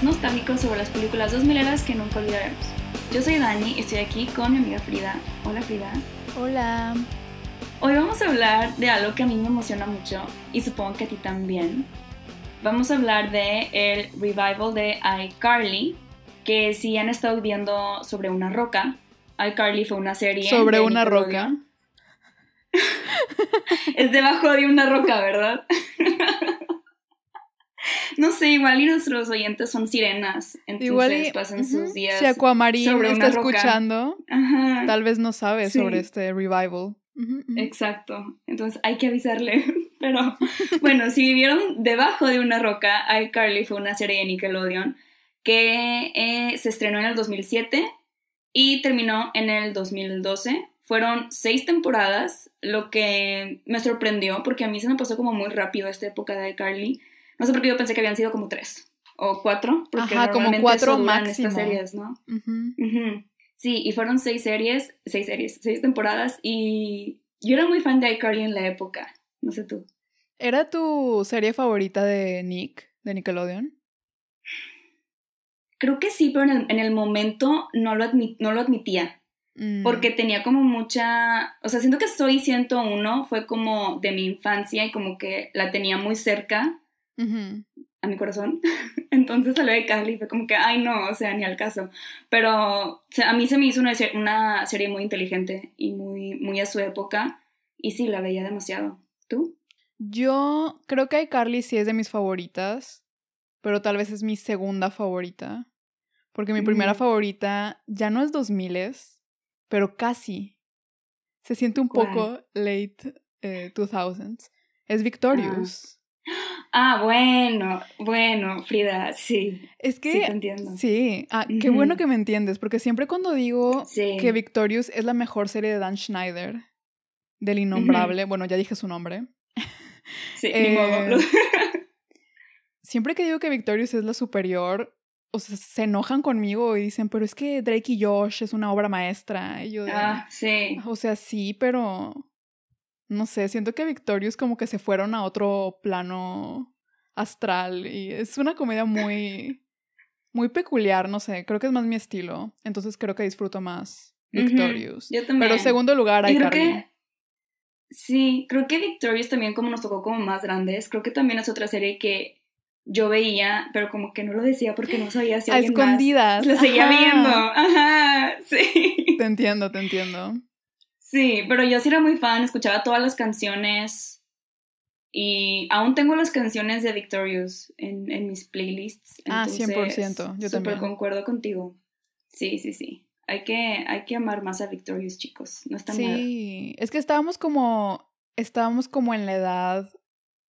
podcast nostálgico sobre las películas dos mileras que nunca olvidaremos. Yo soy Dani y estoy aquí con mi amiga Frida. Hola Frida. Hola. Hoy vamos a hablar de algo que a mí me emociona mucho y supongo que a ti también. Vamos a hablar de el revival de iCarly, que si han estado viendo sobre una roca, iCarly fue una serie. Sobre una roca. es debajo de una roca, ¿verdad? no sé, igual y nuestros oyentes son sirenas, entonces igual pasan sus días. Si Aquamarín está escuchando, tal vez no sabe sobre este revival. Exacto, entonces hay que avisarle. Pero bueno, si vivieron debajo de una roca, iCarly fue una serie de Nickelodeon que eh, se estrenó en el 2007 y terminó en el 2012. Fueron seis temporadas, lo que me sorprendió porque a mí se me pasó como muy rápido esta época de iCarly. No sé por qué yo pensé que habían sido como tres o cuatro. Porque Ajá, como cuatro máximo. estas series, ¿no? Sí, y fueron seis series, seis series, seis temporadas y yo era muy fan de iCarly en la época. No sé tú. ¿Era tu serie favorita de Nick, de Nickelodeon? Creo que sí, pero en el, momento no lo, no lo admitía. Mm. Porque tenía como mucha. O sea, siento que Soy 101 fue como de mi infancia y como que la tenía muy cerca a mi corazón. Entonces salió de Carly y fue como que, ay, no, o sea, ni al caso. Pero a mí se me hizo una, una serie muy inteligente y muy, muy a su época. Y sí, la veía demasiado. ¿Tú? Yo creo que iCarly sí es de mis favoritas, pero tal vez es mi segunda favorita. Porque mi primera favorita ya no es 2000, pero casi. Se siente un poco late 2000s. Eh, es Victorious. Ah, bueno, bueno, Frida, sí. Es que. Sí, te entiendo. Sí, ah, qué bueno que me entiendes, porque siempre cuando digo que Victorious es la mejor serie de Dan Schneider, del innombrable, bueno, ya dije su nombre. Sí, ni modo. Eh, siempre que digo que Victorious es la superior, o sea, se enojan conmigo y dicen, pero es que Drake y Josh es una obra maestra. Y yo ah, sí. O sea, sí, pero no sé, siento que Victorious como que se fueron a otro plano astral y es una comedia muy, muy peculiar, no sé, creo que es más mi estilo, entonces creo que disfruto más Victorious. Yo también. Pero segundo lugar, hay creo que Sí, creo que Victorious también como nos tocó como más grandes, creo que también es otra serie que yo veía, pero como que no lo decía porque no sabía si a escondidas. lo seguía viendo. Ajá, sí. Te entiendo, te entiendo. Sí, pero yo sí era muy fan, escuchaba todas las canciones y aún tengo las canciones de Victorious en, en mis playlists. ah, 100%, yo también. concuerdo contigo. Sí, sí, sí. Hay que, hay que amar más a Victorious, chicos. No está Sí, es que estábamos como, estábamos como en la edad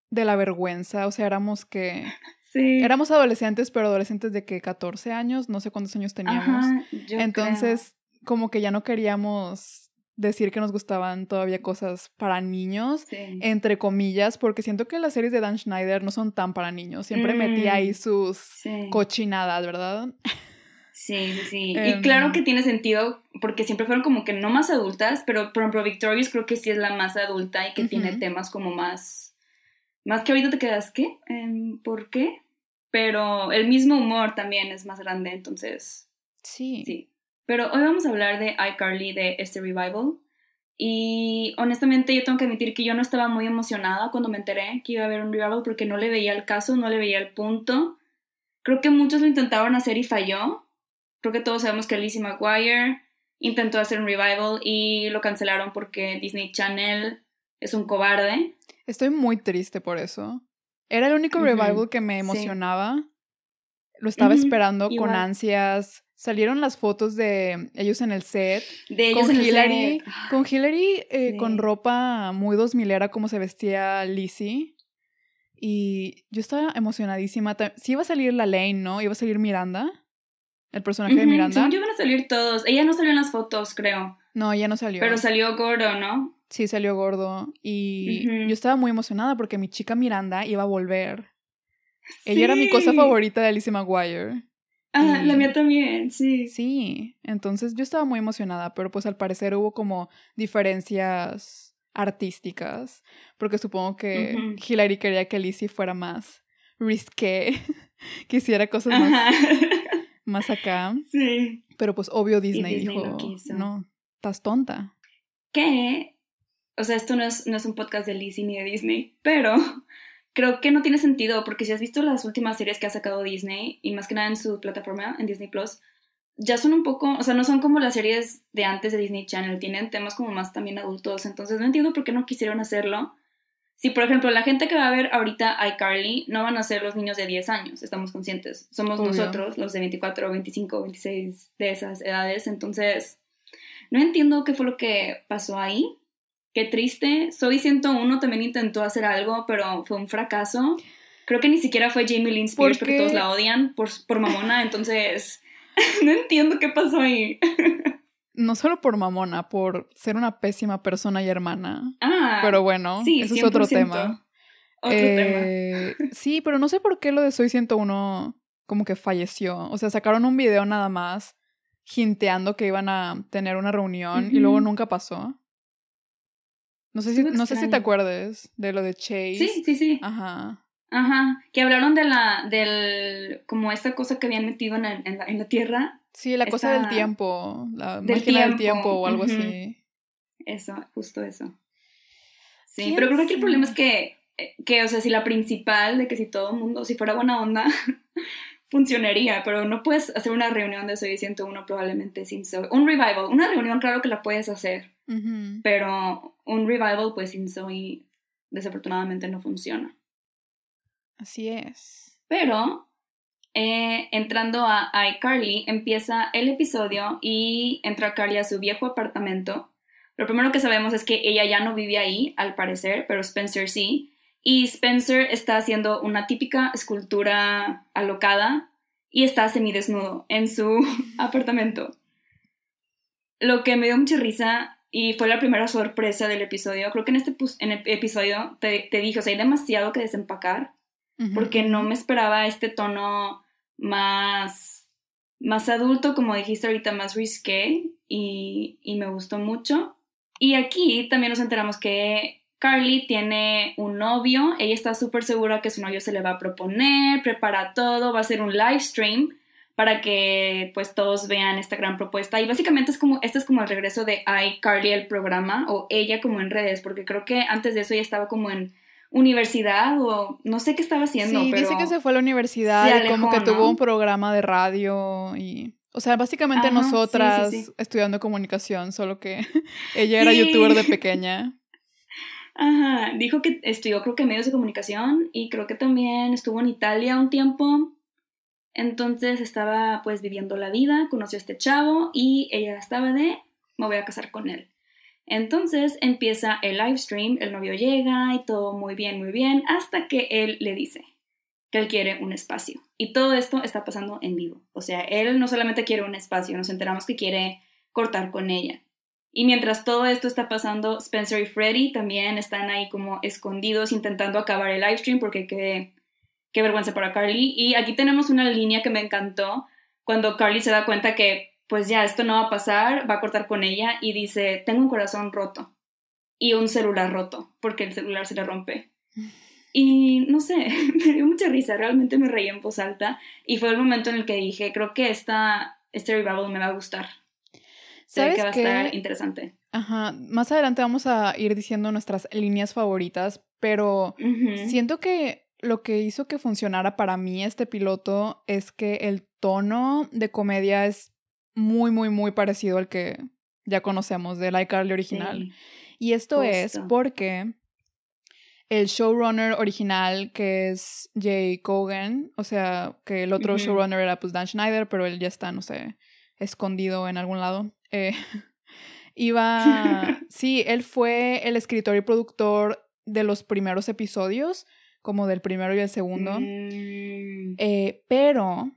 de la vergüenza, o sea, éramos que... Sí. Éramos adolescentes, pero adolescentes de que 14 años, no sé cuántos años teníamos. Ajá, Entonces, como que ya no queríamos decir que nos gustaban todavía cosas para niños, entre comillas, porque siento que las series de Dan Schneider no son tan para niños. Siempre metía ahí mm, sus cochinadas, ¿verdad? Sí, sí. y em, claro que tiene sentido, porque siempre fueron como que no más adultas, pero por ejemplo Victorious creo que sí es la más adulta y que tiene temas como más... Más que ahorita te quedas, ¿qué? Em, ¿Por qué? Pero el mismo humor también es más grande, entonces... Sí. Sí. Pero hoy vamos a hablar de iCarly, de este revival. Y honestamente yo tengo que admitir que yo no estaba muy emocionada cuando me enteré que iba a haber un revival porque no le veía el caso, no le veía el punto. Creo que muchos lo intentaron hacer y falló. Creo que todos sabemos que Lizzie McGuire intentó hacer un revival y lo cancelaron porque Disney Channel es un cobarde. Estoy muy triste por eso. Era el único revival que me emocionaba. Lo estaba esperando con ansias salieron las fotos de ellos en el set. De ellos con en Hillary, el set. Con Hillary eh, con ropa muy dos milera como se vestía Lizzie. Y yo estaba emocionadísima. Sí iba a salir la Lane, ¿no? Iba a salir Miranda. El personaje de Miranda. Sí, iban a salir todos. Ella no salió en las fotos, creo. No, ella no salió. Pero salió gordo, ¿no? Sí, salió gordo. Y yo estaba muy emocionada porque mi chica Miranda iba a volver. Ella era mi cosa favorita de Alicia Maguire. Ah, la mía también, sí. Sí, entonces yo estaba muy emocionada, pero pues al parecer hubo como diferencias artísticas, porque supongo que Hillary quería que Lizzie fuera más risqué que hiciera cosas más, más acá. Sí. Pero pues obvio Disney, dijo, no, estás tonta. Que, o sea, esto no es, no es un podcast de Lizzie ni de Disney, pero creo que no tiene sentido porque si has visto las últimas series que ha sacado Disney y más que nada en su plataforma, en Disney Plus, ya son un poco, o sea, no son como las series de antes de Disney Channel, tienen temas como más también adultos, entonces no entiendo por qué no quisieron hacerlo. Si, por ejemplo, la gente que va a ver ahorita iCarly no van a ser los niños de 10 años, estamos conscientes. Somos nosotros, los de 24, 25, 26, de esas edades. Entonces, no entiendo qué fue lo que pasó ahí. Qué triste. Soy 101 también intentó hacer algo, pero fue un fracaso. Creo que ni siquiera fue Jamie Lynn Spears porque todos la odian por, por mamona. Entonces, no entiendo qué pasó ahí. no solo por mamona, por ser una pésima persona y hermana. Ah, pero bueno, sí, eso es otro tema. Otro eh, tema. sí, pero no sé por qué lo de Soy 101 como que falleció. O sea, sacaron un video nada más jinteando que iban a tener una reunión y luego nunca pasó. No sé, si, no sé si te acuerdes de lo de Chase. Sí, sí, sí. Ajá. Ajá, que hablaron de la, del, como esta cosa que habían metido en, en, la, en la, tierra. Sí, la cosa del tiempo, la del máquina del tiempo o algo así. Eso, justo eso. Sí, pero creo que el problema es que, que, o sea, si la principal de que si todo el mundo, si fuera buena onda, funcionaría, pero no puedes hacer una reunión de Soy 101 probablemente sin Zoe. Un revival, una reunión claro que la puedes hacer, pero un revival pues sin Zoe desafortunadamente no funciona. Así es. Pero eh, entrando a iCarly, empieza el episodio y entra Carly a su viejo apartamento. Lo primero que sabemos es que ella ya no vive ahí, al parecer, pero Spencer sí. Y Spencer está haciendo una típica escultura alocada y está semidesnudo en su apartamento. Lo que me dio mucha risa y fue la primera sorpresa del episodio. Creo que en este en el episodio te, te dije, o sea, hay demasiado que desempacar porque no me esperaba este tono más, más adulto, como dijiste ahorita, más risqué y, y me gustó mucho. Y aquí también nos enteramos que Carly tiene un novio, ella está súper segura que su novio se le va a proponer, prepara todo, va a hacer un live stream para que pues todos vean esta gran propuesta y básicamente es como este es como el regreso de iCarly el programa o ella como en redes porque creo que antes de eso ella estaba como en universidad o no sé qué estaba haciendo. Sí, dice que se fue a la universidad y como que tuvo un programa de radio y... O sea, básicamente nosotras estudiando comunicación, solo que ella era youtuber de pequeña. Ajá, dijo que estudió creo que medios de comunicación y creo que también estuvo en Italia un tiempo. Entonces estaba pues viviendo la vida, conoció a este chavo y ella estaba de, me voy a casar con él. Entonces empieza el live stream, el novio llega y todo muy bien, muy bien, hasta que él le dice que él quiere un espacio. Y todo esto está pasando en vivo. O sea, él no solamente quiere un espacio, nos enteramos que quiere cortar con ella. Y mientras todo esto está pasando, Spencer y Freddy también están ahí como escondidos intentando acabar el live stream porque qué, qué vergüenza para Carly. Y aquí tenemos una línea que me encantó cuando Carly se da cuenta que pues ya esto no va a pasar, va a cortar con ella y dice, tengo un corazón roto y un celular roto, porque el celular se le rompe. Y no sé, me dio mucha risa, realmente me reí en voz alta y fue el momento en el que dije, creo que esta, este revival me va a gustar. ¿Sabes que va a estar interesante. Ajá, más adelante vamos a ir diciendo nuestras líneas favoritas, pero siento que lo que hizo que funcionara para mí este piloto es que el tono de comedia es muy, muy, muy parecido al que ya conocemos del iCarly original. Y esto es porque el showrunner original, que es Jay Cogan, o sea, que el otro showrunner era pues Dan Schneider, pero él ya está, no sé, escondido en algún lado. Eh, iba, sí, él fue el escritor y productor de los primeros episodios, como del primero y el segundo, mm. eh, pero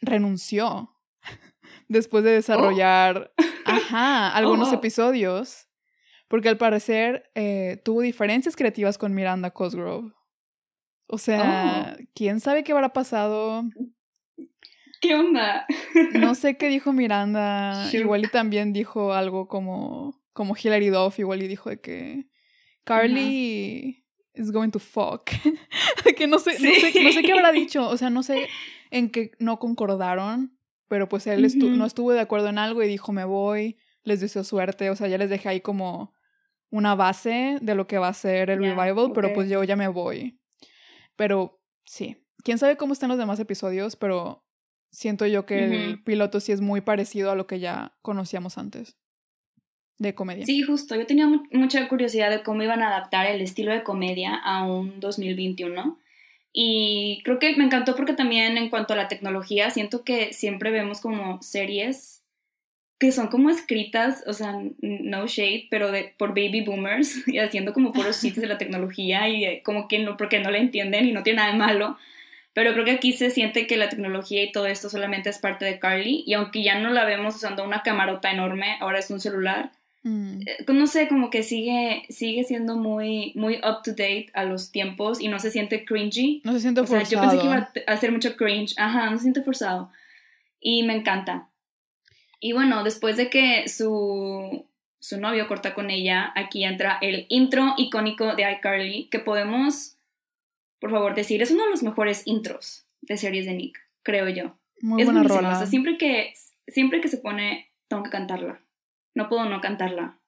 renunció después de oh. desarrollar ajá, algunos oh. episodios, porque al parecer eh, tuvo diferencias creativas con Miranda Cosgrove. O sea, oh. quién sabe qué habrá pasado. ¿Qué onda? no sé qué dijo Miranda. Igual y también dijo algo como, como Hilary Duff, igual y dijo de que Carly is going to fuck. que no sé, no sé, no sé qué habrá dicho, o sea, no sé en qué no concordaron, pero pues él no estuvo de acuerdo en algo y dijo me voy, les deseó suerte, o sea, ya les dejé ahí como una base de lo que va a ser el revival, pero pues yo ya me voy. Pero sí, quién sabe cómo están los demás episodios, pero siento yo que el piloto sí es muy parecido a lo que ya conocíamos antes de comedia. Sí, justo. Yo tenía mucha curiosidad de cómo iban a adaptar el estilo de comedia a un 2021. Y creo que me encantó porque también en cuanto a la tecnología, siento que siempre vemos como series que son como escritas, o sea, no shade, pero de, por baby boomers y haciendo como puros chistes de la tecnología y eh, como que no, porque no le entienden y no tiene nada de malo. Pero creo que aquí se siente que la tecnología y todo esto solamente es parte de Carly y aunque ya no la vemos usando una camarota enorme, ahora es un celular Mm. Eh, no sé, como que sigue, sigue siendo muy, muy up to date a los tiempos y no se siente cringy. No se siente forzado. yo pensé que iba a hacer mucho cringe. Ajá, no se siente forzado. Y me encanta. Y bueno, después de que su, su novio corta con ella, aquí entra el intro icónico de iCarly, que podemos, por favor, decir, es uno de los mejores intros de series de Nick, creo yo. Muy buena rola. siempre que, siempre que se pone, tengo que cantarla. No puedo no cantarla.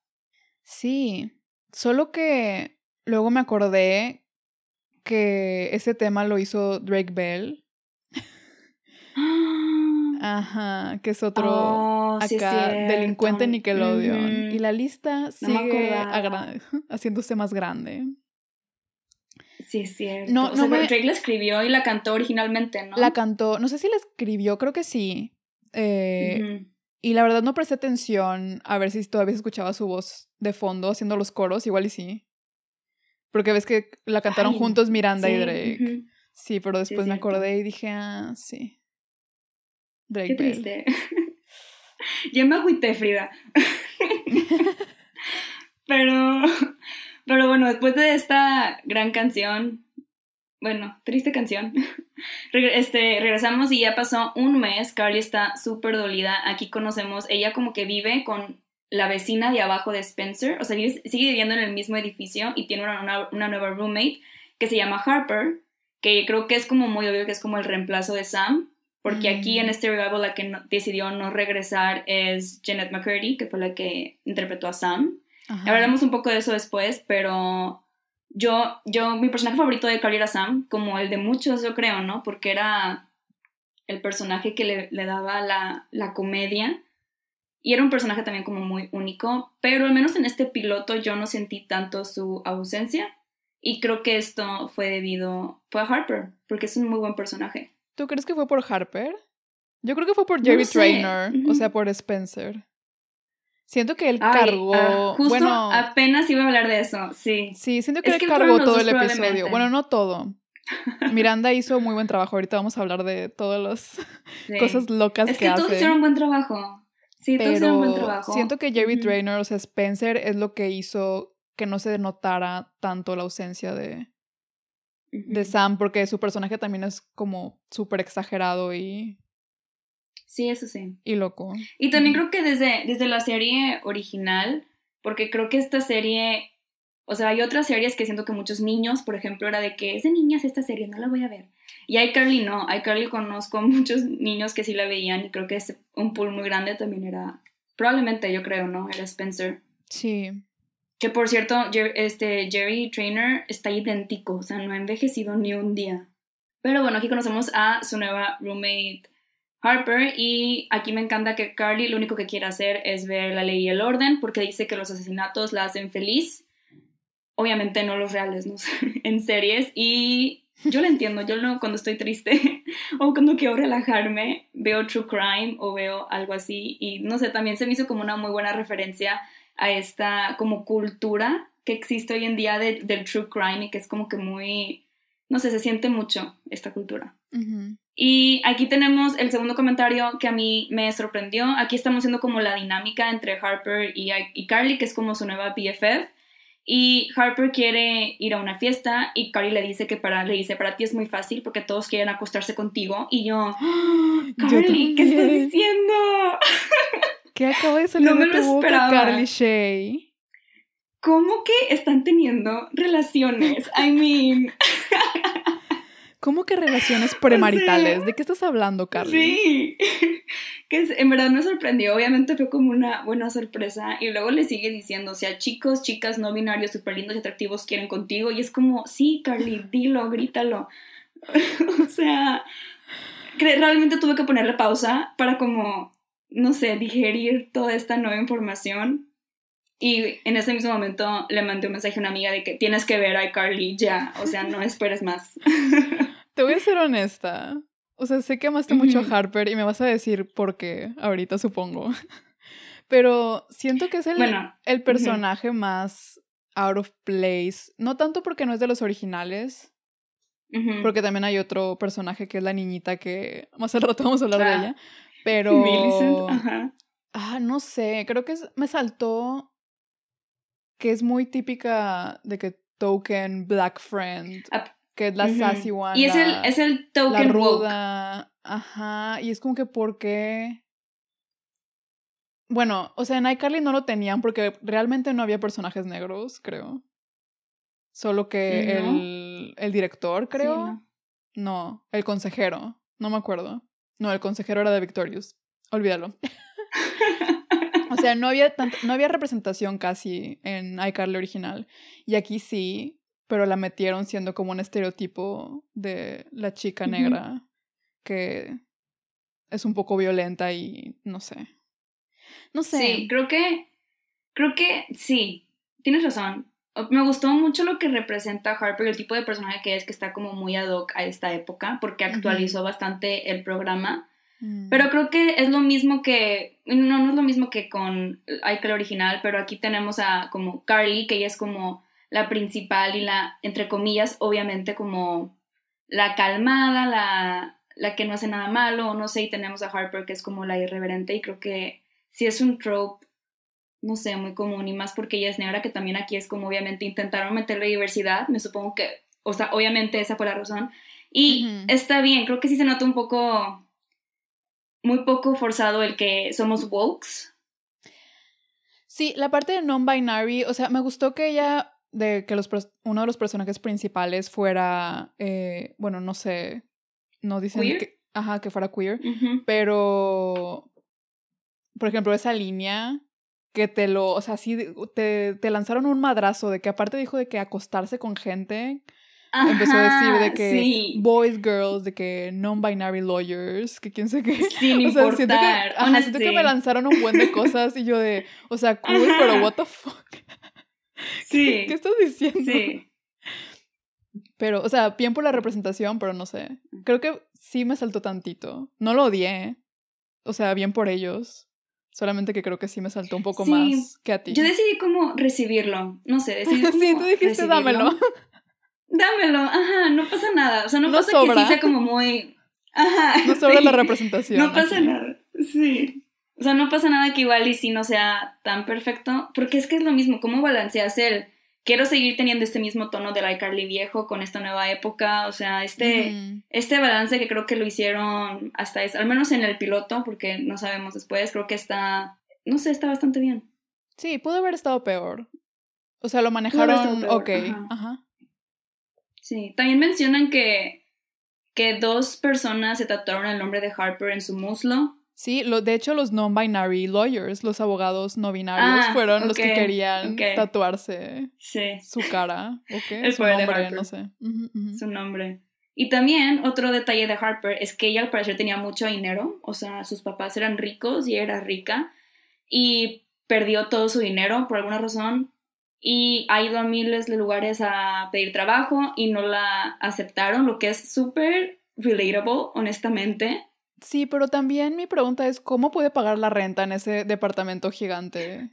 Sí, solo que luego me acordé que ese tema lo hizo Drake Bell. Ajá, que es otro oh, acá delincuente Nickelodeon. Y la lista sigue haciéndose más grande. Sí, es cierto. No, no Drake la escribió y la cantó originalmente, ¿no? La cantó, no sé si la escribió, creo que sí. Eh, y la verdad no presté atención a ver si todavía escuchaba su voz de fondo haciendo los coros, igual y sí. Porque ves que la cantaron juntos Miranda y Drake. Sí, pero después me acordé y dije, ah, sí. Drake. Qué triste. ya me agüité, Frida. pero, pero bueno, después de esta gran canción, bueno, triste canción. este, regresamos y ya pasó un mes. Carly está súper dolida. Aquí conocemos, ella como que vive con la vecina de abajo de Spencer. O sea, sigue viviendo en el mismo edificio y tiene una, nueva roommate que se llama Harper, que creo que es como muy obvio que es como el reemplazo de Sam. Porque aquí en mm. este revival la que decidió no regresar es Janet McCurdy, que fue la que interpretó a Sam. Hablaremos un poco de eso después, pero yo, yo, mi personaje favorito de Carly era Sam, como el de muchos, yo creo, ¿no? Porque era el personaje que le, le daba la, la, comedia. Y era un personaje también como muy único, pero al menos en este piloto yo no sentí tanto su ausencia. Y creo que esto fue debido, fue a Harper, porque es un muy buen personaje. ¿Tú crees que fue por Harper? Yo creo que fue por Jerry Trainer, o sea, por Spencer. Siento que él cargó. Ah, justo bueno, apenas iba a hablar de eso, sí. Sí, siento que él cargó todo el episodio. Bueno, no todo. Miranda hizo muy buen trabajo. Ahorita vamos a hablar de todas las cosas locas es que, hace. Todos hicieron un buen trabajo. Sí, todos hicieron un buen trabajo. Siento que Jerry Trainer, o sea, Spencer, es lo que hizo que no se notara tanto la ausencia de, de Sam, porque su personaje también es como súper exagerado y Sí, eso sí. Y loco. Y también creo que desde, desde la serie original, porque creo que esta serie, o sea, hay otras series que siento que muchos niños, por ejemplo, era de que es de niñas esta serie, no la voy a ver. Y iCarly no, iCarly conozco a muchos niños que sí la veían y creo que es un pool muy grande también era, probablemente yo creo, ¿no? Era Spencer. Sí. Que por cierto, este Jerry Trainer está idéntico, o sea, no ha envejecido ni un día. Pero bueno, aquí conocemos a su nueva roommate Harper y aquí me encanta que Carly lo único que quiere hacer es ver la ley y el orden porque dice que los asesinatos la hacen feliz. Obviamente no los reales, en series y yo lo entiendo, yo no, cuando estoy triste o cuando quiero relajarme veo true crime o veo algo así y no sé, también se me hizo como una muy buena referencia a esta como cultura que existe hoy en día del true crime y que es como que muy, no sé, se siente mucho esta cultura. Y aquí tenemos el segundo comentario que a mí me sorprendió. Aquí estamos viendo como la dinámica entre Harper y, Carly, que es como su nueva BFF. Y Harper quiere ir a una fiesta y Carly le dice que para, le dice, para ti es muy fácil porque todos quieren acostarse contigo. Y yo, Carly, ¿qué estás diciendo? ¿Qué acabo de salir no me lo esperaba. Carly Shay? ¿cómo que están teniendo relaciones? I mean... ¿Cómo que relaciones premaritales? ¿De qué estás hablando, Carly? Sí, que en verdad me sorprendió. Obviamente fue como una buena sorpresa. Y luego le sigue diciendo, o sea, chicos, chicas no binarios, súper lindos y atractivos quieren contigo. Y es como, sí, Carly, dilo, grítalo. o sea, realmente tuve que ponerle pausa para como, no sé, digerir toda esta nueva información. Y en ese mismo momento le mandé un mensaje a una amiga de que tienes que ver a Carly ya, o sea, no esperes más. Te voy a ser honesta. O sea, sé que amaste mucho a Harper y me vas a decir por qué ahorita, supongo. Pero siento que es el, el personaje más out of place. No tanto porque no es de los originales, porque también hay otro personaje que es la niñita que más al rato vamos a hablar de ah, ella. Pero. Ah, no sé. Creo que me saltó que es muy típica de que Token, Black Friend. Que es la sassy one. Y es, el, es el token la ruda. Ajá. Y es como que, ¿por qué? Bueno, o sea, en iCarly no lo tenían porque realmente no había personajes negros, creo. Solo que el, el, director, creo. no. el consejero. No me acuerdo. No, el consejero era de Victorious. Olvídalo. o sea, no había, no había representación casi en iCarly original. Y aquí sí, pero la metieron siendo como un estereotipo de la chica negra que es un poco violenta y no sé. No sé. Sí, creo que, creo que sí, tienes razón me gustó mucho lo que representa Harper, el tipo de personaje que es, que está como muy ad hoc a esta época, porque actualizó bastante el programa. Mm. Pero creo que es lo mismo que, no, no es lo mismo que con Ike original, pero aquí tenemos a como Carly, que ella es como la principal y la, entre comillas, obviamente como la calmada, la, la que no hace nada malo, no sé, y tenemos a Harper, que es como la irreverente, y creo que si es un trope no sé, muy común y más porque ella es negra, que también aquí es como obviamente intentaron meterle diversidad, me supongo que, o sea, obviamente esa fue la razón. Y está bien, creo que sí se nota un poco, muy poco forzado el que somos wokes. Sí, la parte de non-binary, o sea, me gustó que ella, de que los, uno de los personajes principales fuera, eh, bueno, no sé, no dicen que, ajá, que fuera queer, pero, por ejemplo, esa línea que te lo, o sea, sí, te, te lanzaron un madrazo de que aparte dijo de que acostarse con gente, empezó a decir de que boys, girls, de que non-binary lawyers, que quién sé qué. Sin o sea, siento que, siento que me lanzaron un buen de cosas y yo de, o sea, cool, pero what the fuck. Sí. ¿Qué, estás diciendo? Sí. Pero, o sea, bien por la representación, pero no sé. Creo que sí me saltó tantito. No lo odié. O sea, bien por ellos. Solamente que creo que sí me saltó un poco más que a ti. Yo decidí cómo recibirlo. No sé, decidí cómo Sí, tú dijiste dámelo. Dámelo, ajá, no pasa nada. O sea, no, pasa que sí sea como muy. Ajá. No sobra la representación. No pasa nada. Sí. O sea, no pasa nada que igual y si no sea tan perfecto. Porque es que es lo mismo. ¿Cómo balanceas el quiero seguir teniendo este mismo tono del iCarly viejo con esta nueva época, o sea, este, este balance que creo que lo hicieron hasta, es, al menos en el piloto, porque no sabemos después, creo que está, no sé, está bastante bien. Sí, pudo haber estado peor. O sea, lo manejaron, ok, ajá. Sí, también mencionan que, que dos personas se tatuaron el nombre de Harper en su muslo. Sí, lo, de hecho los non-binary lawyers, los abogados no binarios, ah, fueron los que querían tatuarse su cara, ¿ok? su nombre, no sé. Su nombre. Y también otro detalle de Harper es que ella al parecer tenía mucho dinero, o sea, sus papás eran ricos y ella era rica, y perdió todo su dinero por alguna razón, y ha ido a miles de lugares a pedir trabajo y no la aceptaron, lo que es súper relatable, honestamente. Sí, pero también mi pregunta es, ¿cómo puede pagar la renta en ese departamento gigante?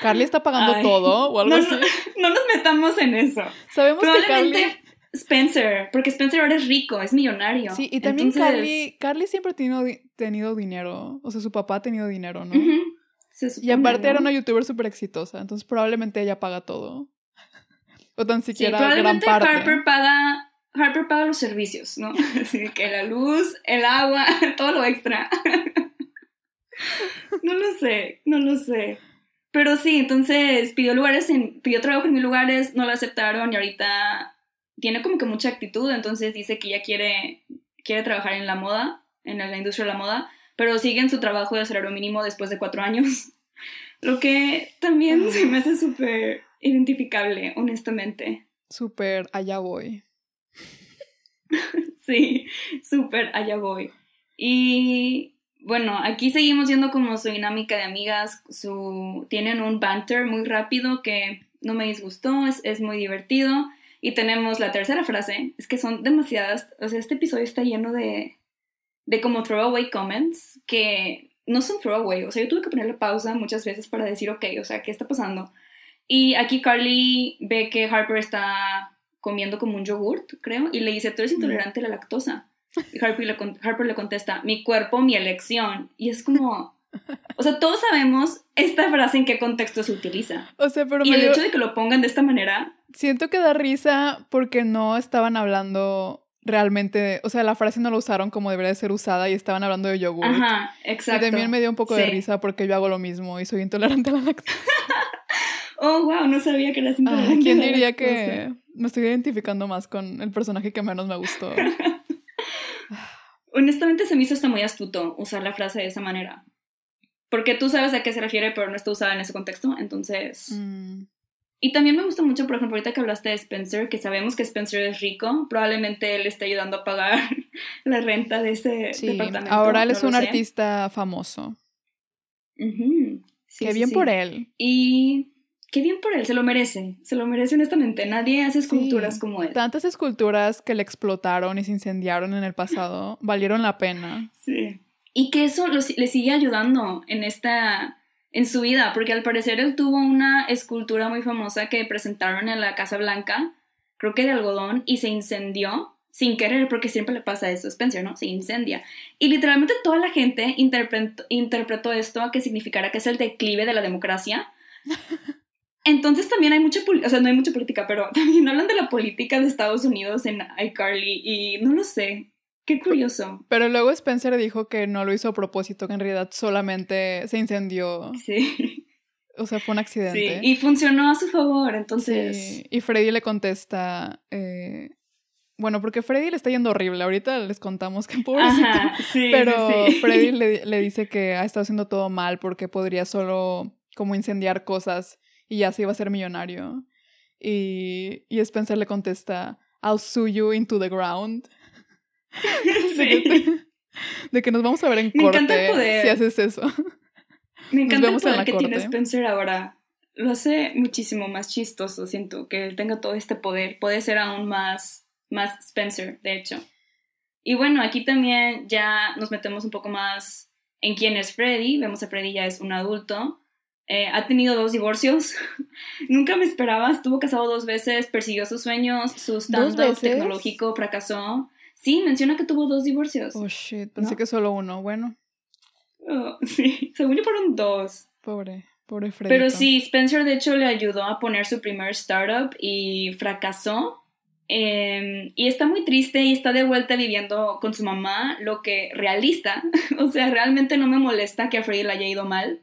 ¿Carly está pagando todo o algo no, así? No, nos metamos en eso. Sabemos que Carly... Spencer, porque Spencer ahora es rico, es millonario. Sí, y también Carly, Carly siempre ha tenido, tenido, dinero, o sea, su papá ha tenido dinero, ¿no? y aparte era una youtuber súper exitosa, entonces probablemente ella paga todo. o tan siquiera sí, probablemente gran parte. Harper paga Harper paga los servicios, ¿no? Así que la luz, el agua, todo lo extra. no lo sé, no lo sé. Pero sí, entonces pidió lugares, en, pidió trabajo en mil lugares, no lo aceptaron y ahorita tiene como que mucha actitud, entonces dice que ya quiere, quiere trabajar en la moda, en la industria de la moda, pero sigue en su trabajo de salario mínimo después de cuatro años. Lo que también se me hace súper identificable, honestamente. Súper allá voy. sí, súper allá voy. Y bueno, aquí seguimos viendo como su dinámica de amigas, su, tienen un banter muy rápido que no me disgustó, es, es muy divertido. Y tenemos la tercera frase, es que son demasiadas, o sea, este episodio está lleno de, de como throwaway comments que no son throwaway, o sea, yo tuve que ponerle pausa muchas veces para decir, ok, o sea, ¿qué está pasando? Y aquí Carly ve que Harper está comiendo como un yogurt, creo, y le dice, tú eres intolerante a la lactosa. Y Harper le, Harper le contesta, mi cuerpo, mi elección. Y es como, o sea, todos sabemos esta frase en qué contexto se utiliza. O sea, pero y el hecho de que lo pongan de esta manera. Siento que da risa porque no estaban hablando realmente, o sea, la frase no la usaron como debería de ser usada y estaban hablando de yogur. Ajá, exacto. Y también me dio un poco de risa porque yo hago lo mismo y soy intolerante a la lactosa. oh, wow, no sabía que eras intolerante. ¿Quién diría que me estoy identificando más con el personaje que menos me gustó? Honestamente se me hizo hasta muy astuto usar la frase de esa manera. Porque tú sabes a qué se refiere, pero no está usada en ese contexto, entonces... Mm. Y también me gusta mucho, por ejemplo, ahorita que hablaste de Spencer, que sabemos que Spencer es rico, probablemente él esté ayudando a pagar la renta de ese sí, departamento. Ahora él es un artista famoso. qué bien por él. Y qué bien por él, se lo merece, se lo merece honestamente. Nadie hace esculturas como él. Tantas esculturas que le explotaron y se incendiaron en el pasado valieron la pena. Sí. Y que eso le sigue ayudando en esta en su vida, porque al parecer él tuvo una escultura muy famosa que presentaron en la Casa Blanca, creo que de algodón, y se incendió sin querer, porque siempre le pasa eso, Spencer, ¿no? Se incendia. Y literalmente toda la gente interpretó, interpretó esto a que significara que es el declive de la democracia. Entonces también hay mucha, o sea, no hay mucha política, pero también hablan de la política de Estados Unidos en iCarly y no lo sé, Qué curioso. Pero luego Spencer dijo que no lo hizo a propósito, que en realidad solamente se incendió. Sí. O sea, fue un accidente. Sí, y funcionó a su favor, entonces. Sí. Y Freddy le contesta. Eh, bueno, porque Freddy le está yendo horrible. Ahorita les contamos que pobrecito. sí, pero Freddy le, le dice que ha estado haciendo todo mal porque podría solo como incendiar cosas y ya se iba a ser millonario. Y, y Spencer le contesta, I'll sue you into the ground. De, que, nos vamos a ver en corte si haces eso. Me encanta el poder que tiene Spencer ahora. Lo hace muchísimo más chistoso, siento, que él tenga todo este poder. Puede ser aún más, más Spencer, de hecho. Y bueno, aquí también ya nos metemos un poco más en quién es Freddy. Vemos a Freddy ya es un adulto. Eh, ha tenido dos divorcios. Nunca me esperaba. Estuvo casado dos veces, persiguió sus sueños, su stand-up tecnológico fracasó. Sí, menciona que tuvo dos divorcios. Oh, shit. Pensé que solo uno. Bueno. Oh, sí, según yo fueron dos. Pobre, pobre Freddy. Pero sí, Spencer de hecho le ayudó a poner su primer startup y fracasó. Em, y está muy triste y está de vuelta viviendo con su mamá, lo que realista. o sea, realmente no me molesta que a Freddy le haya ido mal.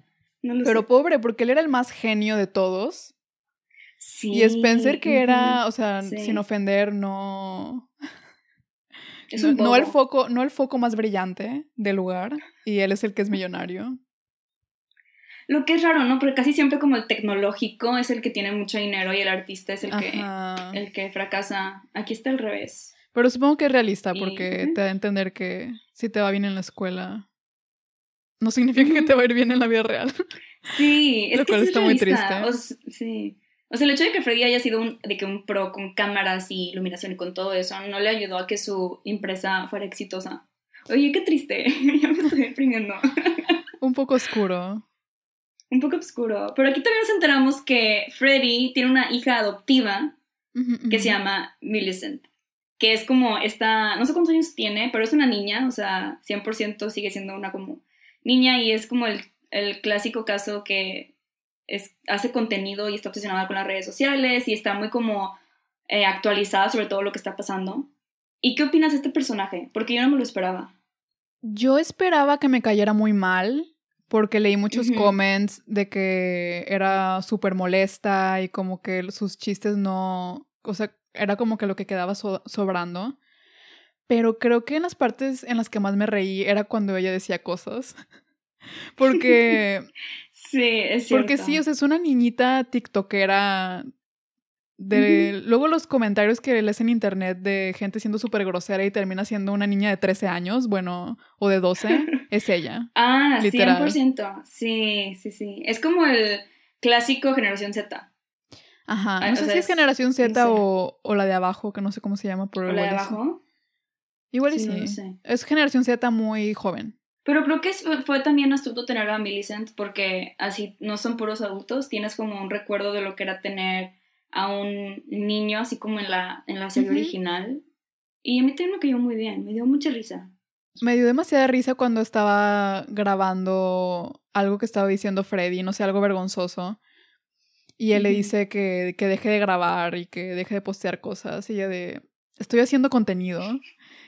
Pero pobre, porque él era el más genio de todos. Sí. Y Spencer, que era, o sea, sin ofender, no no, el foco, no el foco más brillante del lugar, y él es el que es millonario. Lo que es raro, ¿no? Porque casi siempre como el tecnológico es el que tiene mucho dinero y el artista es el que, el que fracasa. Aquí está al revés. Pero supongo que es realista porque te da a entender que si te va bien en la escuela, no significa que te va a ir bien en la vida real. Sí, es Lo cual está muy triste. sí. O sea, el hecho de que Freddy haya sido un, de que un pro con cámaras y iluminación y con todo eso no le ayudó a que su empresa fuera exitosa. Oye, qué triste. ya me estoy deprimiendo. un poco oscuro. Un poco oscuro. Pero aquí también nos enteramos que Freddy tiene una hija adoptiva que se llama Millicent. Que es como esta, no sé cuántos años tiene, pero es una niña, o sea, 100% sigue siendo una como niña y es como el, el clásico caso que hace contenido y está obsesionada con las redes sociales y está muy como eh, actualizada sobre todo lo que está pasando. ¿Y qué opinas de este personaje? Porque yo no me lo esperaba. Yo esperaba que me cayera muy mal, porque leí muchos comments de que era súper molesta y como que sus chistes no, o sea, era como que lo que quedaba sobrando. Pero creo que en las partes en las que más me reí era cuando ella decía cosas. porque... sí, es cierto. Porque sí, o sea, es una niñita tiktokera de, Luego los comentarios que lees en internet de gente siendo súper grosera y termina siendo una niña de 13 años, bueno, o de 12, es ella. Ah, literal. 100%. Sí, sí, sí. Es como el clásico generación Z. Ajá. Ah, no sé si es generación Z o, o, la de abajo, que no sé cómo se llama. Pero ¿O la de abajo? Igual y sí. Es generación Z muy joven. Pero creo que fue también astuto tener a Millicent porque así no son puros adultos, tienes como un recuerdo de lo que era tener a un niño, así como en la, en la serie original. Y a mí también me cayó muy bien, me dio mucha risa. Me dio demasiada risa cuando estaba grabando algo que estaba diciendo Freddy, no sé, algo vergonzoso. Y él le dice que, que, deje de grabar y que deje de postear cosas. Y ella de, estoy haciendo contenido.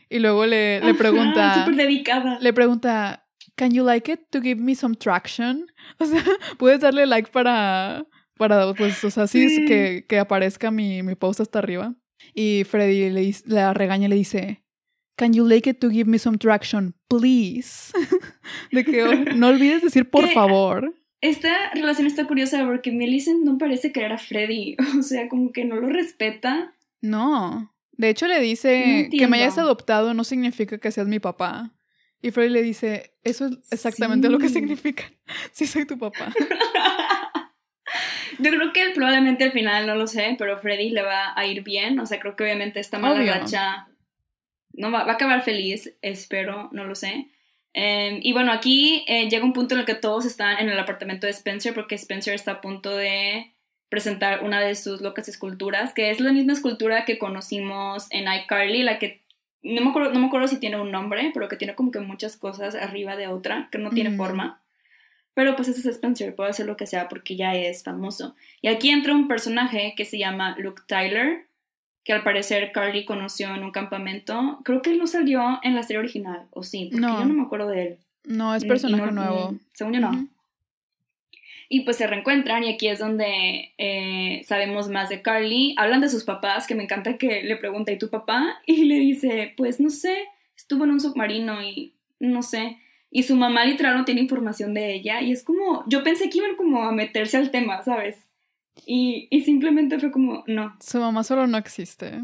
Y luego le, le pregunta... Súper dedicada. Le pregunta, can you like it to give me some traction? O sea, ¿puedes darle like para, para, pues, o sea, sí, que, que, aparezca mi, mi post hasta arriba. Y Freddy le, la regaña y le dice, Can you like it to give me some traction, please? de que oh, no olvides decir por favor. Esta relación está curiosa porque Millicent no parece querer a Freddy. O sea, como que no lo respeta. No. De hecho, le dice que me hayas adoptado no significa que seas mi papá. Y Freddy le dice, eso es exactamente lo que significa. Sí, soy tu papá. Yo creo que probablemente al final, no lo sé, pero Freddy le va a ir bien. O sea, creo que obviamente esta mala racha no va, a acabar feliz, espero, no lo sé. Em, y bueno, aquí eh, llega un punto en el que todos están en el apartamento de Spencer porque Spencer está a punto de presentar una de sus locas esculturas, que es la misma escultura que conocimos en iCarly, la que no me acuerdo, no me acuerdo si tiene un nombre, pero que tiene como que muchas cosas arriba de otra, que no tiene forma. Pero pues ese es Spencer, puede hacer lo que sea porque ya es famoso. Y aquí entra un personaje que se llama Luke Tyler, que al parecer Carly conoció en un campamento. Creo que él no salió en la serie original, o sí, porque yo no me acuerdo de él. No, es personaje nuevo. según yo no. Y pues se reencuentran y aquí es donde eh, sabemos más de Carly. Hablan de sus papás, que me encanta que le pregunta, ¿y tu papá? Y le dice, pues no sé, estuvo en un submarino y no sé. Y su mamá literal no tiene información de ella y es como, yo pensé que iban como a meterse al tema, ¿sabes? Y, y simplemente fue como, no. Su mamá solo no existe.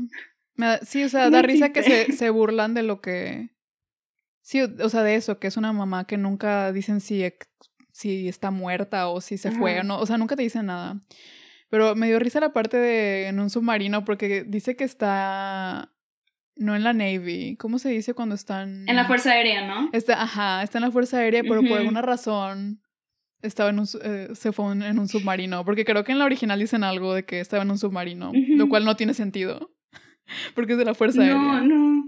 sí, o sea, da risa que se, se burlan de lo que... Sí, o sea, de eso, que es una mamá que nunca dicen si, si está muerta o si se fue o no. O sea, nunca te dicen nada. Pero me dio risa la parte de en un submarino porque dice que está no en la Navy. ¿Cómo se dice cuando están? En la Fuerza Aérea, ¿no? Está, ajá, está en la Fuerza Aérea, pero por alguna razón estaba en un, eh, se fue en un submarino. Porque creo que en la original dicen algo de que estaba en un submarino, lo cual no tiene sentido. Porque es de la Fuerza Aérea. No, no.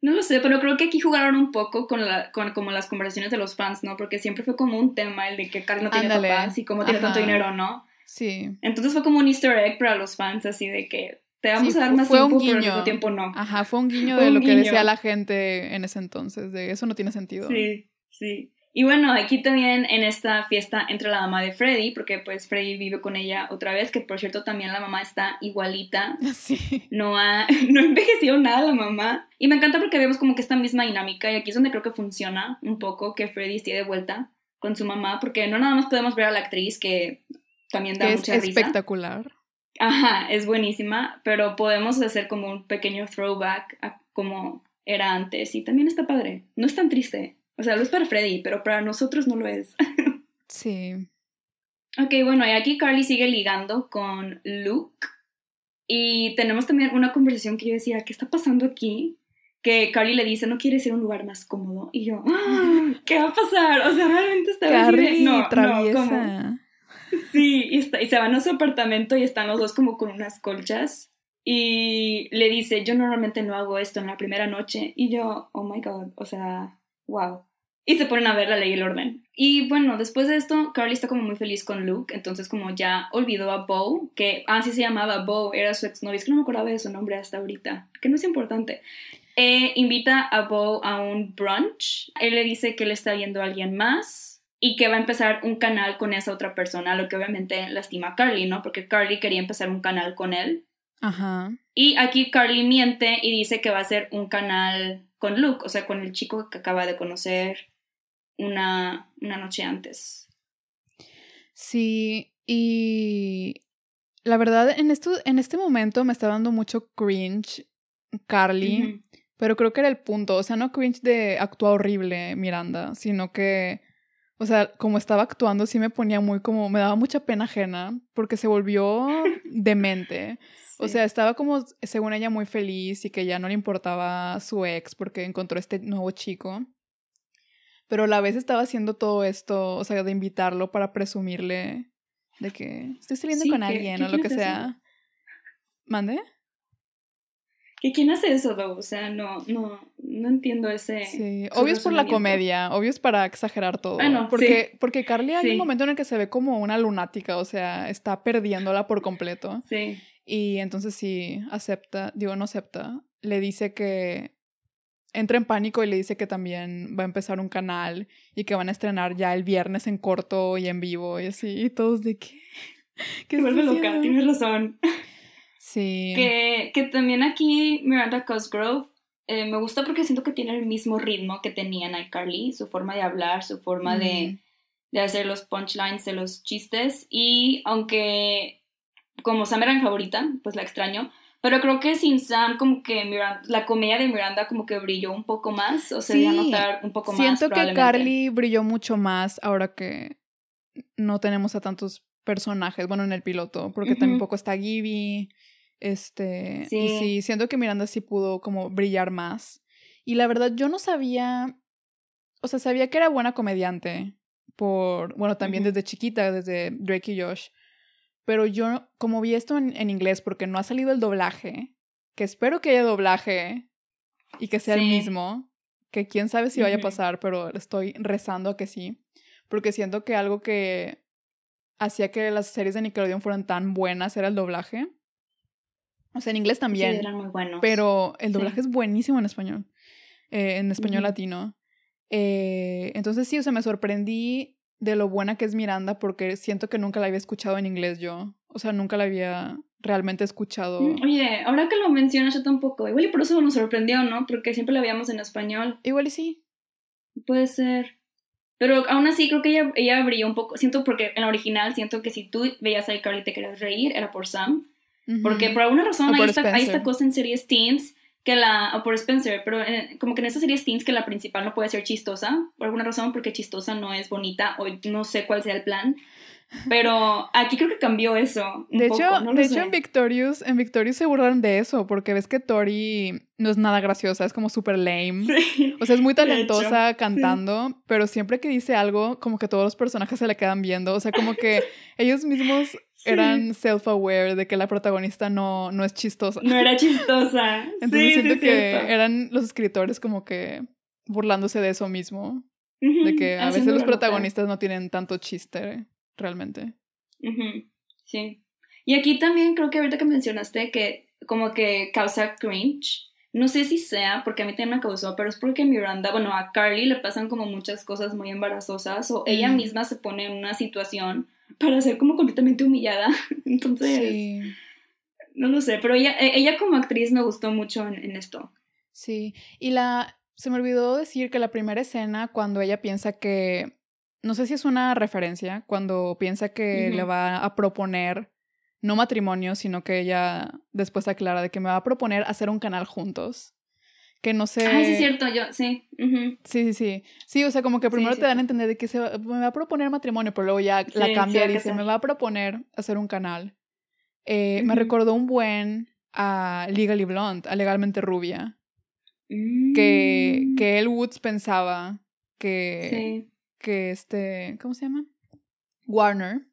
No lo sé, pero creo que aquí jugaron un poco con, la, con como las conversaciones de los fans, ¿no? Porque siempre fue como un tema el de que Carl no tiene papás y cómo tiene tanto dinero, ¿no? Sí. Entonces fue como un easter egg para los fans, así de que te vamos a dar más fue tiempo, un guiño. pero al mismo tiempo no. Ajá, fue un guiño de lo que decía la gente en ese entonces, de eso no tiene sentido. Sí, sí. Y bueno, aquí también en esta fiesta entra la mamá de Freddy, porque pues Freddy vive con ella otra vez, que por cierto también la mamá está igualita. Sí. No ha, no envejeció nada la mamá. Y me encanta porque vemos como que esta misma dinámica, y aquí es donde creo que funciona un poco que Freddy esté de vuelta con su mamá, porque no nada más podemos ver a la actriz que también da mucha es espectacular. Ajá, es buenísima, pero podemos hacer como un pequeño throwback a como era antes y también está padre. No es tan triste. O sea, lo es para Freddy, pero para nosotros no lo es. sí. Ok, bueno, y aquí Carly sigue ligando con Luke. Y tenemos también una conversación que yo decía, ¿qué está pasando aquí? Que Carly le dice, ¿no quiere ser un lugar más cómodo? Y yo, ¡Ah! ¿qué va a pasar? O sea, realmente está Carly no, traviesa. Sí, y, está, y se van a su apartamento y están los dos como con unas colchas. Y le dice, yo normalmente no hago esto en la primera noche. Y yo, oh my god, o sea, wow. Y se ponen a ver la ley y el orden. Y bueno, después de esto, Carly está como muy feliz con Luke, entonces como ya olvidó a Bo, que así se llamaba Bo, era su exnovio, es que no me acordaba de su nombre hasta ahorita, que no es importante. Eh, invita a Bo a un brunch, él le dice que le está viendo a alguien más, y que va a empezar un canal con esa otra persona, lo que obviamente lastima a Carly, ¿no? Porque Carly quería empezar un canal con él. Ajá. Y aquí Carly miente y dice que va a hacer un canal con Luke, o sea, con el chico que acaba de conocer una, una noche antes. Sí, y la verdad, en, esto, en este momento me está dando mucho cringe Carly, pero creo que era el punto, o sea, no cringe de actúa horrible Miranda, sino que o sea, como estaba actuando, sí me ponía muy como, me daba mucha pena ajena, porque se volvió demente. O sea, estaba como, según ella, muy feliz y que ya no le importaba su ex porque encontró este nuevo chico. Pero a la vez estaba haciendo todo esto, o sea, de invitarlo para presumirle de que estoy saliendo con alguien o lo que sea. ¿Mande? ¿Que quién hace eso, O sea, no, no, no entiendo ese. Sí, obvio es por la comedia, obvio es para exagerar todo. Bueno, porque, porque Carly hay un momento en el que se ve como una lunática, o sea, está perdiéndola por completo. Sí. Y entonces sí, acepta, digo, no acepta, le dice que entra en pánico y le dice que también va a empezar un canal y que van a estrenar ya el viernes en corto y en vivo y así, y todos de qué. ¿Qué vuelve loca, tienes razón. Sí. Que, que también aquí Miranda Cosgrove eh, me gusta porque siento que tiene el mismo ritmo que tenía iCarly, su forma de hablar, su forma de, de, hacer los punchlines de los chistes. Y aunque como Sam era mi favorita, pues la extraño. Pero creo que sin Sam, como que Miranda, la comedia de Miranda como que brilló un poco más, o se sí. notar un poco más. Siento que Carly brilló mucho más ahora que no tenemos a tantos personajes, bueno, en el piloto, porque también poco está Gibby, este, sí. y sí, siento que Miranda sí pudo como brillar más. Y la verdad, yo no sabía, o sea, sabía que era buena comediante por, bueno, también desde chiquita, desde Drake y Josh. Pero yo, como vi esto en, inglés, porque no ha salido el doblaje, que espero que haya doblaje y que sea el mismo, que quién sabe si vaya a pasar, pero estoy rezando a que sí, porque siento que algo que hacía que las series de Nickelodeon fueran tan buenas era el doblaje. O sea, en inglés también. Sí, eran muy buenos. Pero el doblaje es buenísimo en español. Eh, en español latino. Eh, entonces sí, o sea, me sorprendí de lo buena que es Miranda porque siento que nunca la había escuchado en inglés yo. O sea, nunca la había realmente escuchado. Mm, oye, ahora que lo mencionas yo tampoco. Igual y por eso nos sorprendió, ¿no? Porque siempre la veíamos en español. Igual y sí. Puede ser. Pero aún así creo que ella, ella brilló un poco. Siento porque en la original siento que si tú veías a iCarly y te querías reír, era por Sam. Porque por alguna razón hay esta, hay esta, cosa en series teens que la, o por Spencer, pero eh, como que en estas series teens que la principal no puede ser chistosa, por alguna razón, porque chistosa no es bonita, o no sé cuál sea el plan. Pero aquí creo que cambió eso. de hecho, de hecho en Victorious, en Victorious se burlaron de eso, porque ves que Tori no es nada graciosa, es como súper lame. o sea, es muy talentosa cantando, pero siempre que dice algo, como que todos los personajes se le quedan viendo. O sea, como que ellos mismos eran self-aware de que la protagonista no, no es chistosa. No era chistosa. Entonces siento que eran los escritores como que burlándose de eso mismo. de que a veces los protagonistas no tienen tanto chiste realmente. Sí. Y aquí también creo que ahorita que mencionaste que como que causa cringe, no sé si sea porque a mí también me causó, pero es porque Miranda, bueno, a Carly le pasan como muchas cosas muy embarazosas o ella misma se pone en una situación para ser como completamente humillada. Entonces, no lo sé, pero ella, e, ella como actriz me gustó mucho en, en esto. Sí, y la, se me olvidó decir que la primera escena cuando ella piensa que no sé si es una referencia cuando piensa que le va a proponer no matrimonio, sino que ella después aclara de que me va a proponer hacer un canal juntos. Que no sé. Ah, sí, es cierto, yo, sí. Sí, sí, sí. Sí, o sea, como que primero te dan a entender de que se me va a proponer matrimonio, pero luego ya la cambia y dice, me va a proponer hacer un canal. Eh, me recordó un buen a Legally Blonde, a Legalmente Rubia. Que, mm. que el Woods pensaba que, que este, ¿cómo se llama? Warner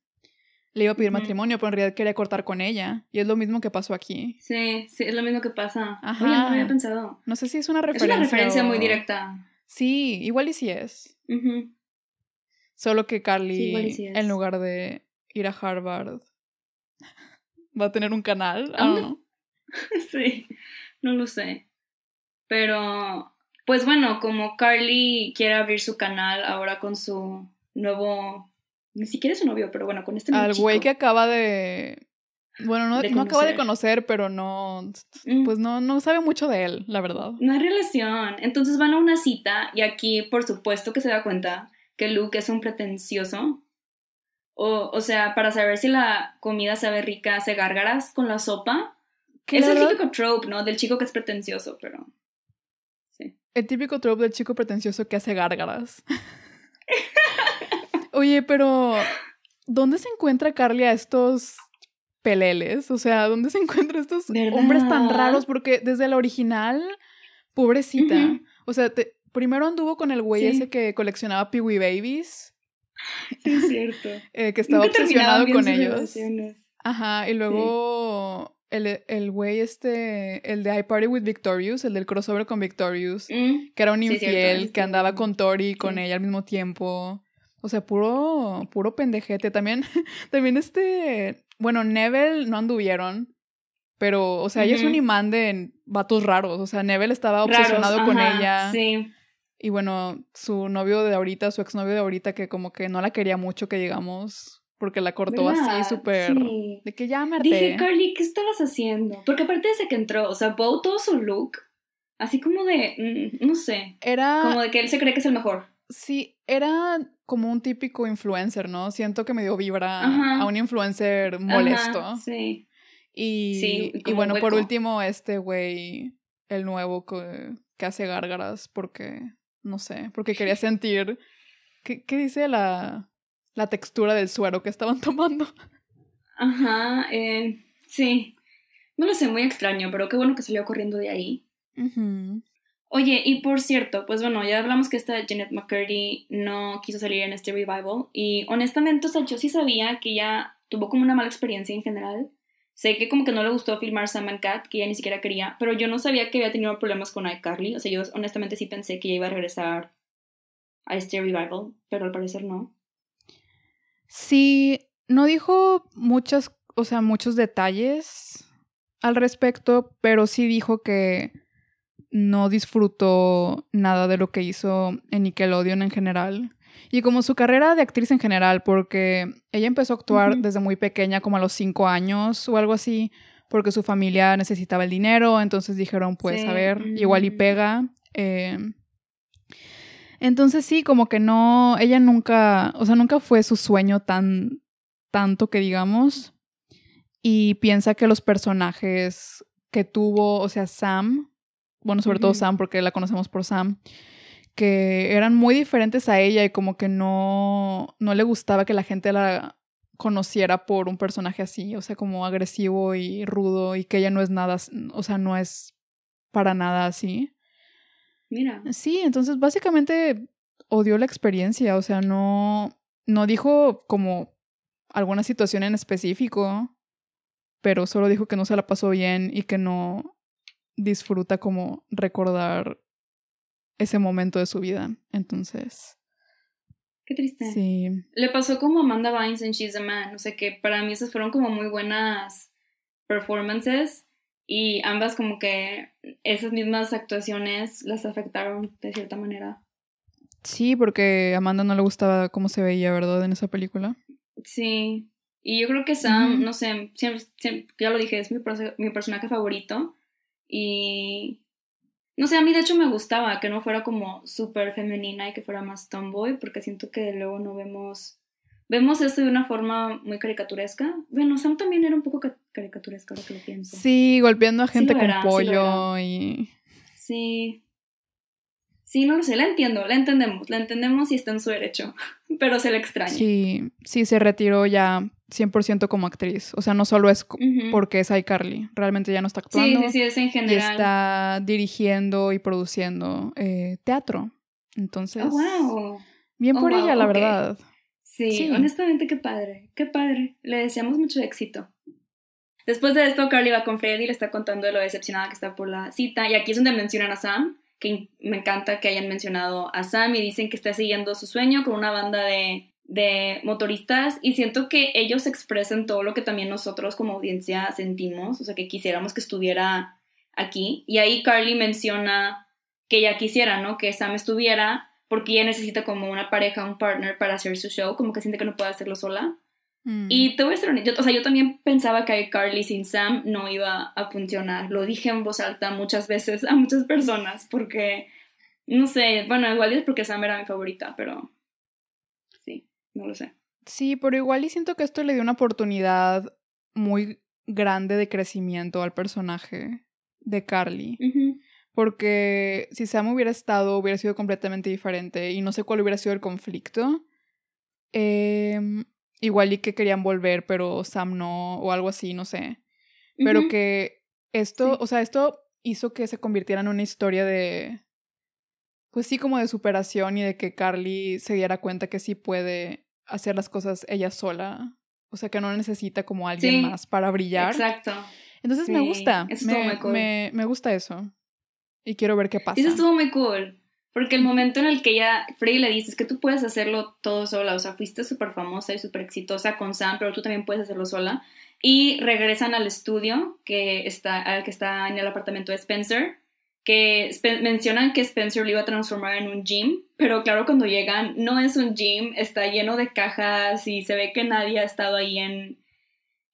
le iba a pedir matrimonio, pero en realidad quería cortar con ella. Y es lo mismo que pasó aquí. Sí, sí, es lo mismo que pasa. Ajá. no había pensado. No sé si es una referencia. Es una referencia muy directa. Sí, igual y sí es. Solo que Carly, en lugar de ir a Harvard, va a tener un canal. sí, no lo sé. Pero pues bueno, como Carly quiere abrir su canal ahora con su nuevo, ni siquiera es su novio, pero bueno, con este Al güey que acaba de... Bueno, no, no acaba de conocer, pero no, mm. pues no, no sabe mucho de él, la verdad. No hay relación. Entonces van a una cita y aquí, por supuesto que se da cuenta que Luke es un pretencioso. O, o sea, para saber si la comida sabe rica, hace gárgaras con la sopa. Es el típico trope, ¿no? Del chico que es pretencioso, pero... Sí. El típico trope del chico pretencioso que hace gárgaras. Oye, pero ¿dónde se encuentra Carly a estos peleles? O sea, ¿dónde se encuentran estos hombres tan raros? Porque desde la original, pobrecita. O sea, primero anduvo con el güey ese que coleccionaba Peewee Babies. Sí, es cierto. Eh, que estaba obsesionado con ellos. Ajá, y luego el, el güey este, el de I Party with Victorious, el del crossover con Victorious, mm, que era un infiel, que andaba con Tori y con ella al mismo tiempo. O sea, puro, puro pendejete. También, también este, bueno, Neville no anduvieron, pero, o sea, ella es un imán de vatos raros. O sea, Neville estaba obsesionado con ella. Sí. Y bueno, su novio de ahorita, su exnovio de ahorita, que como que no la quería mucho, que digamos, porque la cortó así súper... De que ya me Dije, Carly, ¿qué estabas haciendo? Porque aparte de que entró, o sea, Bo todo su look, así como de, mm, no sé. Era... Como de que él se cree que es el mejor. Sí, era como un típico influencer, ¿no? Siento que me dio vibra a un influencer molesto. sí. Y, y bueno, por último, este güey, el nuevo que, que, hace gárgaras porque, no sé, porque quería sentir... ¿Qué, qué dice la, la textura del suero que estaban tomando? Ajá, eh, sí. No lo sé, muy extraño, pero qué bueno que salió corriendo de ahí. Oye, y por cierto, pues bueno, ya hablamos que esta Janet McCurdy no quiso salir en este revival y honestamente, o sea, yo sí sabía que ella tuvo como una mala experiencia en general. Sé que como que no le gustó filmar Sam and Cat, que ella ni siquiera quería, pero yo no sabía que había tenido problemas con iCarly. O sea, yo honestamente sí pensé que ella iba a regresar a este revival, pero al parecer no. Sí, no dijo muchas, o sea, muchos detalles al respecto, pero sí dijo que no disfrutó nada de lo que hizo en Nickelodeon en general. Y como su carrera de actriz en general, porque ella empezó a actuar desde muy pequeña, como a los cinco años o algo así, porque su familia necesitaba el dinero, entonces dijeron, pues, a ver, igual y pega. Eh. Entonces sí, como que no, ella nunca, o sea, nunca fue su sueño tan, tanto que digamos. Y piensa que los personajes que tuvo, o sea, Sam, bueno, sobre todo Sam, porque la conocemos por Sam, que eran muy diferentes a ella y como que no, no le gustaba que la gente la conociera por un personaje así, o sea, como agresivo y rudo y que ella no es nada, o sea, no es para nada así. Mira. Sí, entonces básicamente odió la experiencia, o sea, no, no dijo como alguna situación en específico, pero solo dijo que no se la pasó bien y que no, disfruta como recordar ese momento de su vida. Entonces. Qué triste. Sí. Le pasó como Amanda Bynes en She's a Man. O sea que para mí esas fueron como muy buenas performances. Y ambas como que esas mismas actuaciones las afectaron de cierta manera. Sí, porque a Amanda no le gustaba cómo se veía, ¿verdad? En esa película. Sí. Y yo creo que Sam, no sé, siempre, ya lo dije, es mi, mi personaje favorito. Y no sé, a mí de hecho me gustaba que no fuera como súper femenina y que fuera más tomboy, porque siento que luego no vemos, vemos esto de una forma muy caricaturesca. Bueno, Sam también era un poco caricaturesca, lo que lo pienso. Sí, golpeando a gente con pollo y... Sí. Sí, no lo sé, la entiendo, la entendemos, la entendemos y está en su derecho, pero se le extraña. Sí, sí, se retiró ya 100% como actriz. O sea, no solo es porque es iCarly, realmente ya no está actuando. Sí, sí, sí, es en general. Y está dirigiendo y produciendo eh, teatro. Entonces, oh, wow. bien oh, por ella, la verdad. Sí, honestamente, qué padre, qué padre. Le deseamos mucho éxito. Después de esto, Carly va con Freddy y le está contando de lo decepcionada que está por la cita. Y aquí es donde mencionan a Sam, que me encanta que hayan mencionado a Sam y dicen que está siguiendo su sueño con una banda de de motoristas y siento que ellos expresan todo lo que también nosotros como audiencia sentimos, o sea, que quisiéramos que estuviera aquí. Y ahí Carly menciona que ella quisiera, ¿no? Que Sam estuviera, porque ella necesita como una pareja, un partner para hacer su show, como que siente que no puede hacerlo sola. Mm. Y te voy a ser honesta, o sea, yo también pensaba que Carly sin Sam no iba a funcionar. Lo dije en voz alta muchas veces a muchas personas, porque, no sé, bueno, igual es porque Sam era mi favorita, pero sí, no lo sé. Sí, pero igual y siento que esto le dio una oportunidad muy grande de crecimiento al personaje de Carly. Porque si Sam hubiera estado, hubiera sido completamente diferente y no sé cuál hubiera sido el conflicto. Em, igual y que querían volver, pero Sam no, o algo así, no sé. Pero que esto, o sea, esto hizo que se convirtiera en una historia de, pues sí, como de superación y de que Carly se diera cuenta que sí puede hacer las cosas ella sola. O sea, que no necesita como alguien más para brillar. Exacto. Entonces me gusta. Eso me, muy cool. me, me, gusta eso. Y quiero ver qué pasa. Eso estuvo muy cool. Porque el momento en el que ella, Freddy le dice, es que tú puedes hacerlo todo sola, o sea, fuiste súper famosa y súper exitosa con Sam, pero tú también puedes hacerlo sola. Y regresan al estudio que está, que está en el apartamento de Spencer, que mencionan que Spencer lo iba a transformar en un gym, pero claro, cuando llegan no es un gym, está lleno de cajas y se ve que nadie ha estado ahí en,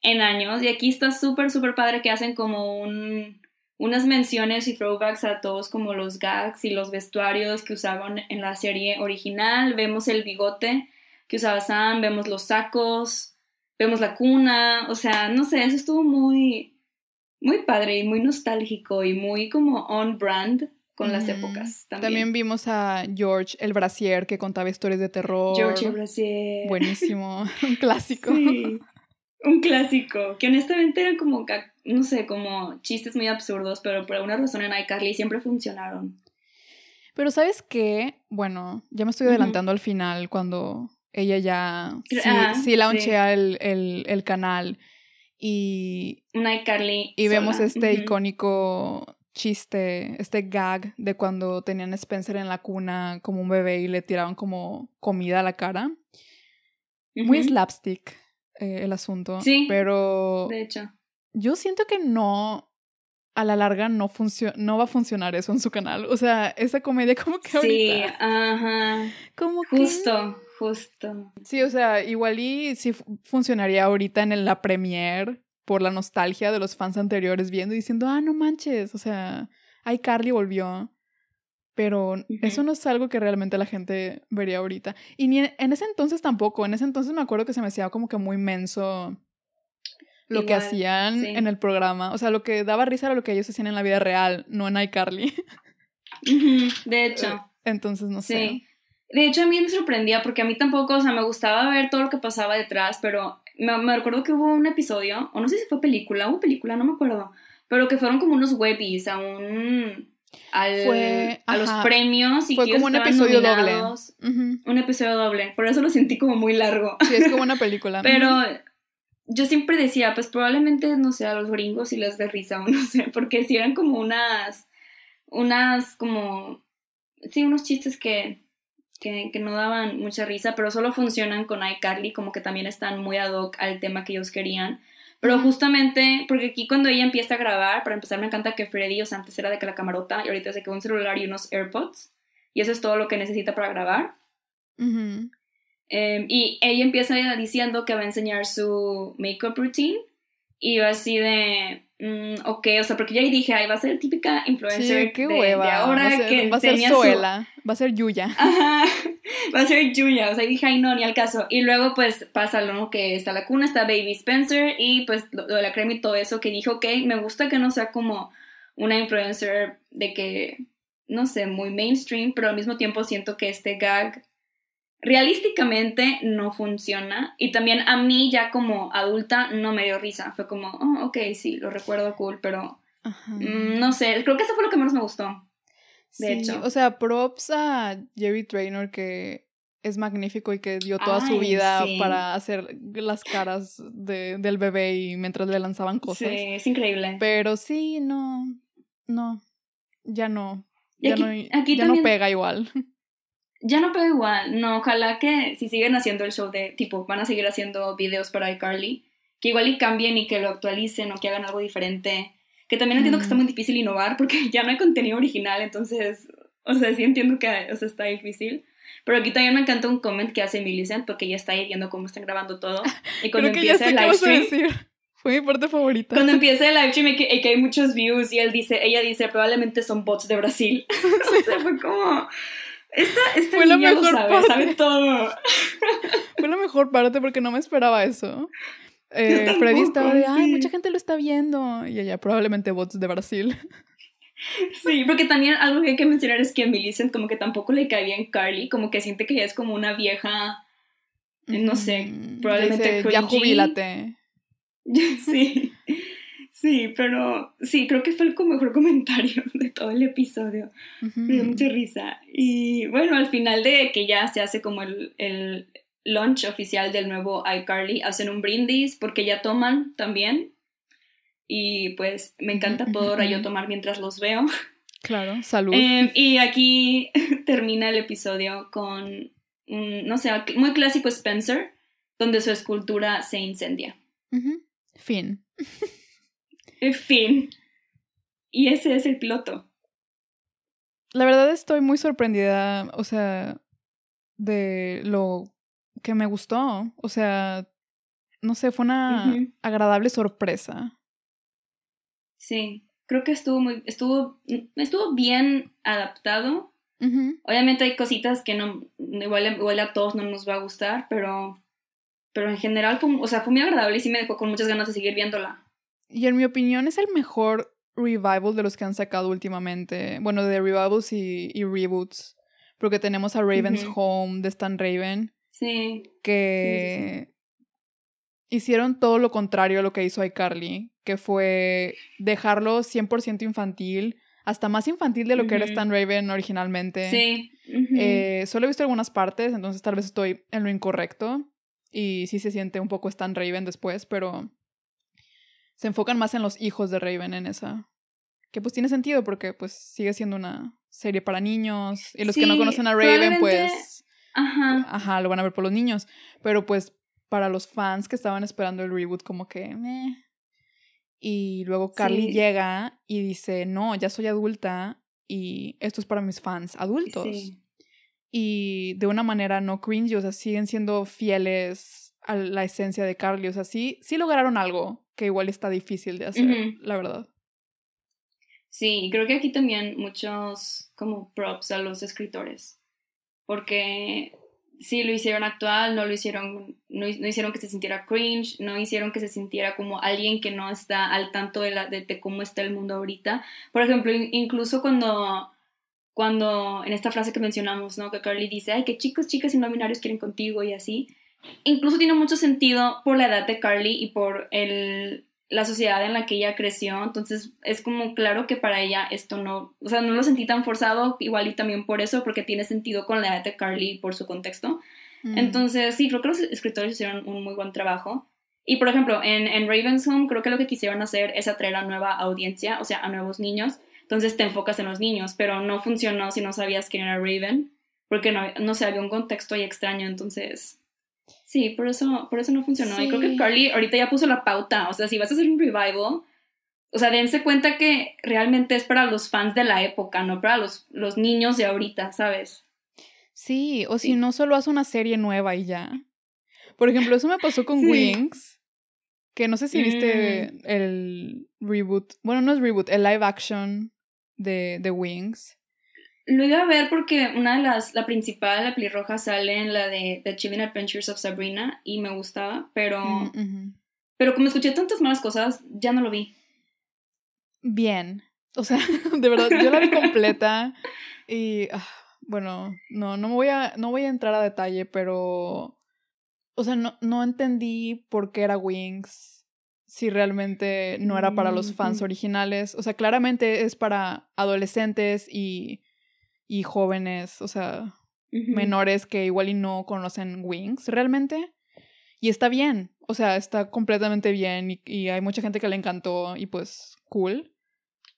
en años. Y aquí está súper, súper padre que hacen como un, unas menciones y throwbacks a todos como los gags y los vestuarios que usaban en la serie original. Vemos el bigote que usaba Sam, vemos los sacos, vemos la cuna, o sea, no sé, eso estuvo muy muy padre y muy nostálgico y muy como on brand con las épocas también. También vimos a George el Brasier que contaba historias de terror. George el Brasier. Buenísimo, un clásico. Sí, un clásico, que honestamente eran como, no sé, como chistes muy absurdos, pero por alguna razón en iCarly siempre funcionaron. Pero ¿sabes qué? Bueno, ya me estoy adelantando al final cuando ella ya sí, ah, sí launchea El, el, el canal y, y vemos este icónico chiste, este gag de cuando tenían a Spencer en la cuna como un bebé y le tiraban como comida a la cara. Muy slapstick eh, el asunto. Sí. Pero. De hecho. Yo siento que no. A la larga no, no va a funcionar eso en su canal. O sea, esa comedia como que ahorita. Sí, ajá. Como Justo. Justo. Sí, o sea, igual y sí funcionaría ahorita en la premiere por la nostalgia de los fans anteriores viendo y diciendo, ah, no manches, o sea, ay, Carly volvió. Pero eso no es algo que realmente la gente vería ahorita. Y ni en, ese entonces tampoco. En ese entonces me acuerdo que se me hacía como que muy menso lo que hacían en el programa. O sea, lo que daba risa era lo que ellos hacían en la vida real, no en iCarly. De hecho. Entonces, no sé. De hecho, a mí me sorprendía porque a mí tampoco, o sea, me gustaba ver todo lo que pasaba detrás, pero me, me recuerdo que hubo un episodio, o no sé si fue película, hubo película, no me acuerdo, pero que fueron como unos webbies a un... Al, a los premios y fue como un episodio doble. Un episodio doble, por eso lo sentí como muy largo. Sí, es como una película. pero yo siempre decía, pues probablemente, no sé, a los gringos y les dé risa o no sé, porque si eran como unas, unas como, sí, unos chistes que que, no daban mucha risa, pero solo funcionan con iCarly, como que también están muy ad hoc al tema que ellos querían. Pero justamente, porque aquí cuando ella empieza a grabar, para empezar me encanta que Freddy, o sea, antes era de que la camarota y ahorita se quedó un celular y unos AirPods. Y eso es todo lo que necesita para grabar. Em, y ella empieza diciendo que va a enseñar su makeup routine. Y va así de, Mm, ok, o sea, porque ya ahí dije, ay, va a ser típica influencer sí, qué de, hueva. ahora va a ser, que va a ser Zoela, va a ser Yuya. Ajá, va a ser Yuya, o sea, dije, ay, no, ni al caso. Y luego, pues, pasa lo que está la cuna, está Baby Spencer y, pues, lo, de la crema y todo eso, que dije, ok, me gusta que no sea como una influencer de que, no sé, muy mainstream, pero al mismo tiempo siento que este gag realísticamente no funciona y también a mí ya como adulta no me dio risa, fue como, oh, ok, sí, lo recuerdo cool, pero mm, no sé, creo que eso fue lo que menos me gustó. De hecho. O sea, props a Jerry Traynor que es magnífico y que dio toda su vida para hacer las caras de, del bebé y mientras le lanzaban cosas. Sí, es increíble. Pero sí, no, no, ya no. Ya, no, ya no pega igual. ya no pega igual. No, ojalá que si siguen haciendo el show de tipo, van a seguir haciendo videos para iCarly, que igual y cambien y que lo actualicen o que hagan algo diferente. Que también entiendo que está muy difícil innovar porque ya no hay contenido original, entonces O sea, sí entiendo que o sea, está difícil. Pero aquí también me encanta un comment que hace Millicent porque ella está ahí viendo cómo están grabando todo. Y cuando empieza el live stream. Fue mi parte favorita. Cuando empieza el live stream y que, hay muchos views y él dice, ella dice, probablemente son bots de Brasil. o sea, fue como... Esta, esta fue niña la mejor lo sabe, parte. sabe todo. fue la mejor parte porque no me esperaba eso. Eh, Freddy estaba de, ay, mucha gente lo está viendo. Y ella, probablemente bots de Brasil. Sí, porque también algo que hay que mencionar es que a Millicent como que tampoco le cae bien Carly, como que siente que ella es como una vieja, no sé, probablemente Ya jubilate. Sí, sí, pero sí, creo que fue el mejor comentario de todo el episodio. Me dio mucha risa. Y bueno, al final de que ya se hace como el, el launch oficial del nuevo iCarly, hacen un brindis porque ya toman también. Y pues me encanta poder yo tomar mientras los veo. Claro, salud. Em, y aquí termina el episodio con, no sé, muy clásico Spencer, donde su escultura se incendia. Fin. fin. Y ese es el piloto. La verdad estoy muy sorprendida, o sea, de lo que me gustó. O sea, no sé, fue una agradable sorpresa. Sí, creo que estuvo muy, estuvo, estuvo bien adaptado. Obviamente hay cositas que no, igual, igual a todos no nos va a gustar, pero pero en general, o sea, fue muy agradable y sí me dejó con muchas ganas de seguir viéndola. Y en mi opinión es el mejor revival de los que han sacado últimamente. Bueno, de revivals y, reboots. Porque tenemos a Raven's Home de Stan Raven. Sí. Que hicieron todo lo contrario a lo que hizo iCarly. Que fue dejarlo 100% infantil. Hasta más infantil de lo que era Stan Raven originalmente. Sí. Eh, solo he visto algunas partes, entonces tal vez estoy en lo incorrecto. Y sí se siente un poco Stan Raven después, pero se enfocan más en los hijos de Raven en esa. Que pues tiene sentido porque pues sigue siendo una serie para niños. Y los que no conocen a Raven, pues... Ajá. Ajá, lo van a ver por los niños. Pero pues para los fans que estaban esperando el reboot, como que... Y luego Carly llega y dice, no, ya soy adulta y esto es para mis fans adultos. Sí y de una manera no cringe, o sea, siguen siendo fieles a la esencia de Carly, o sea, sí, sí lograron algo que igual está difícil de hacer, la verdad. Sí, creo que aquí también muchos como props a los escritores, porque sí lo hicieron actual, no lo hicieron, no, hicieron que se sintiera cringe, no hicieron que se sintiera como alguien que no está al tanto de, la, de cómo está el mundo ahorita. Por ejemplo, incluso cuando cuando en esta frase que mencionamos, ¿no? Que Carly dice, ay, que chicos, chicas y no binarios quieren contigo y así. Incluso tiene mucho sentido por la edad de Carly y por el, la sociedad en la que ella creció. Entonces es como claro que para ella esto no, o sea, no lo sentí tan forzado, igual y también por eso, porque tiene sentido con la edad de Carly y por su contexto. Mm. Entonces sí, creo que los escritores hicieron un muy buen trabajo. Y por ejemplo, en, en Raven's Home creo que lo que quisieron hacer es atraer a nueva audiencia, o sea, a nuevos niños entonces te enfocas en los niños, pero no funcionó si no sabías quién era Raven, porque no, no sé, había un contexto ahí extraño, entonces... Sí, por eso, por eso no funcionó. Y creo que Carly ahorita ya puso la pauta. O sea, si vas a hacer un revival, o sea, dense cuenta que realmente es para los fans de la época, no para los, los niños de ahorita, ¿sabes? Sí, o si no, solo haz una serie nueva y ya. Por ejemplo, eso me pasó con Wings, que no sé si viste mm. el reboot, bueno, no es reboot, el live action de, The Wings. Lo iba a ver porque una de las, la principal, la pelirroja, sale en la de The Chilling Adventures of Sabrina y me gustaba, pero, mm, pero como escuché tantas malas cosas, ya no lo vi. Bien, o sea, de verdad, yo la vi completa y, ah, bueno, no, no, me voy a, no voy a entrar a detalle, pero, o sea, no, no entendí por qué era Wings si realmente no era para los fans originales. O sea, claramente es para adolescentes y, y jóvenes, o sea, menores que igual y no conocen Wings realmente. Y está bien, o sea, está completamente bien y, hay mucha gente que le encantó y pues cool.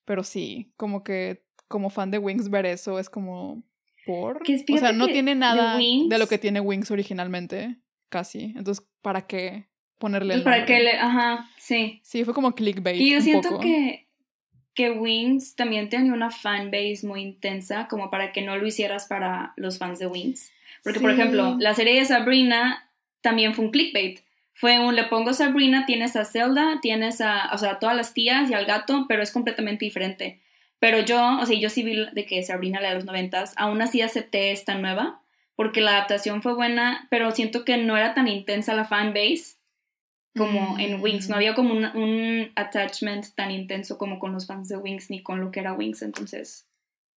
Pero sí, como que como fan de Wings ver eso es como por... O sea, no tiene nada de lo que tiene Wings originalmente, casi. Entonces, ¿para qué? ponerle pues para que le, ajá, sí. Sí, fue como clickbait. Y yo siento que que Wings también tenía una fanbase muy intensa como para que no lo hicieras para los fans de Wings. Porque, por ejemplo, la serie de Sabrina también fue un clickbait. Fue un le pongo Sabrina, tienes a Zelda, tienes a, o sea, todas las tías y al gato, pero es completamente diferente. Pero yo, o sea, yo sí vi de que Sabrina, la de los noventas, aún así acepté esta nueva, porque la adaptación fue buena, pero siento que no era tan intensa la fanbase como en Wings. No mm. había como un, un, attachment tan intenso como con los fans de Wings ni con lo que era Wings. Entonces,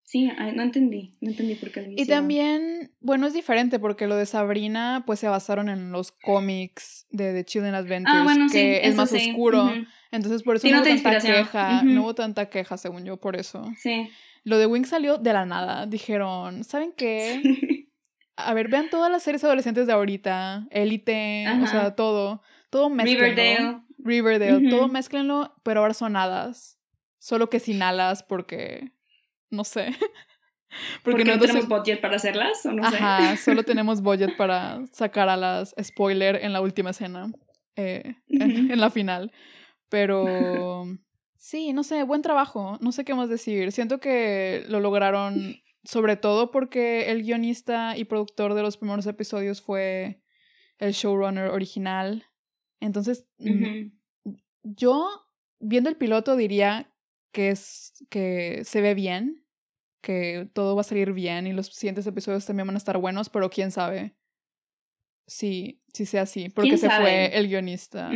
sí, no entendí. No entendí por qué Y también, bueno, es diferente porque lo de Sabrina, pues se basaron en los cómics de The Children Adventures, ah, que es más oscuro. Entonces, por eso no hubo tanta queja. No hubo tanta queja, según yo, por eso. Sí. Lo de Wings salió de la nada. Dijeron, ¿saben qué? A ver, vean todas las series adolescentes de ahorita. Élite, o sea, todo todo Riverdale. Riverdale, todo mezclenlo, pero ahora son hadas. Solo que sin alas porque, no sé. Porque, no tenemos budget para hacerlas, ¿o no Ajá, solo tenemos budget para sacar alas, spoiler, en la última escena, eh, en, la final. Pero sí, no sé, buen trabajo, no sé qué más decir. Siento que lo lograron, sobre todo porque el guionista y productor de los primeros episodios fue el showrunner original. Entonces, mm, yo viendo el piloto diría que es que se ve bien, que todo va a salir bien y los siguientes episodios también van a estar buenos, pero quién sabe si, si sea así, porque se fue el guionista.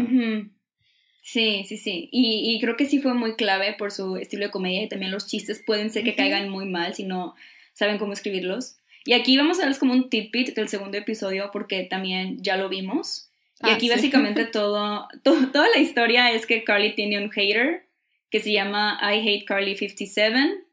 Sí, sí, sí. Y, y, creo que sí fue muy clave por su estilo de comedia y también los chistes pueden ser que caigan muy mal si no saben cómo escribirlos. Y aquí vamos a darles como un tidbit del segundo episodio porque también ya lo vimos. Y ah, aquí básicamente todo, toda la historia es que Carly tiene un hater que se llama I Hate Carly 57.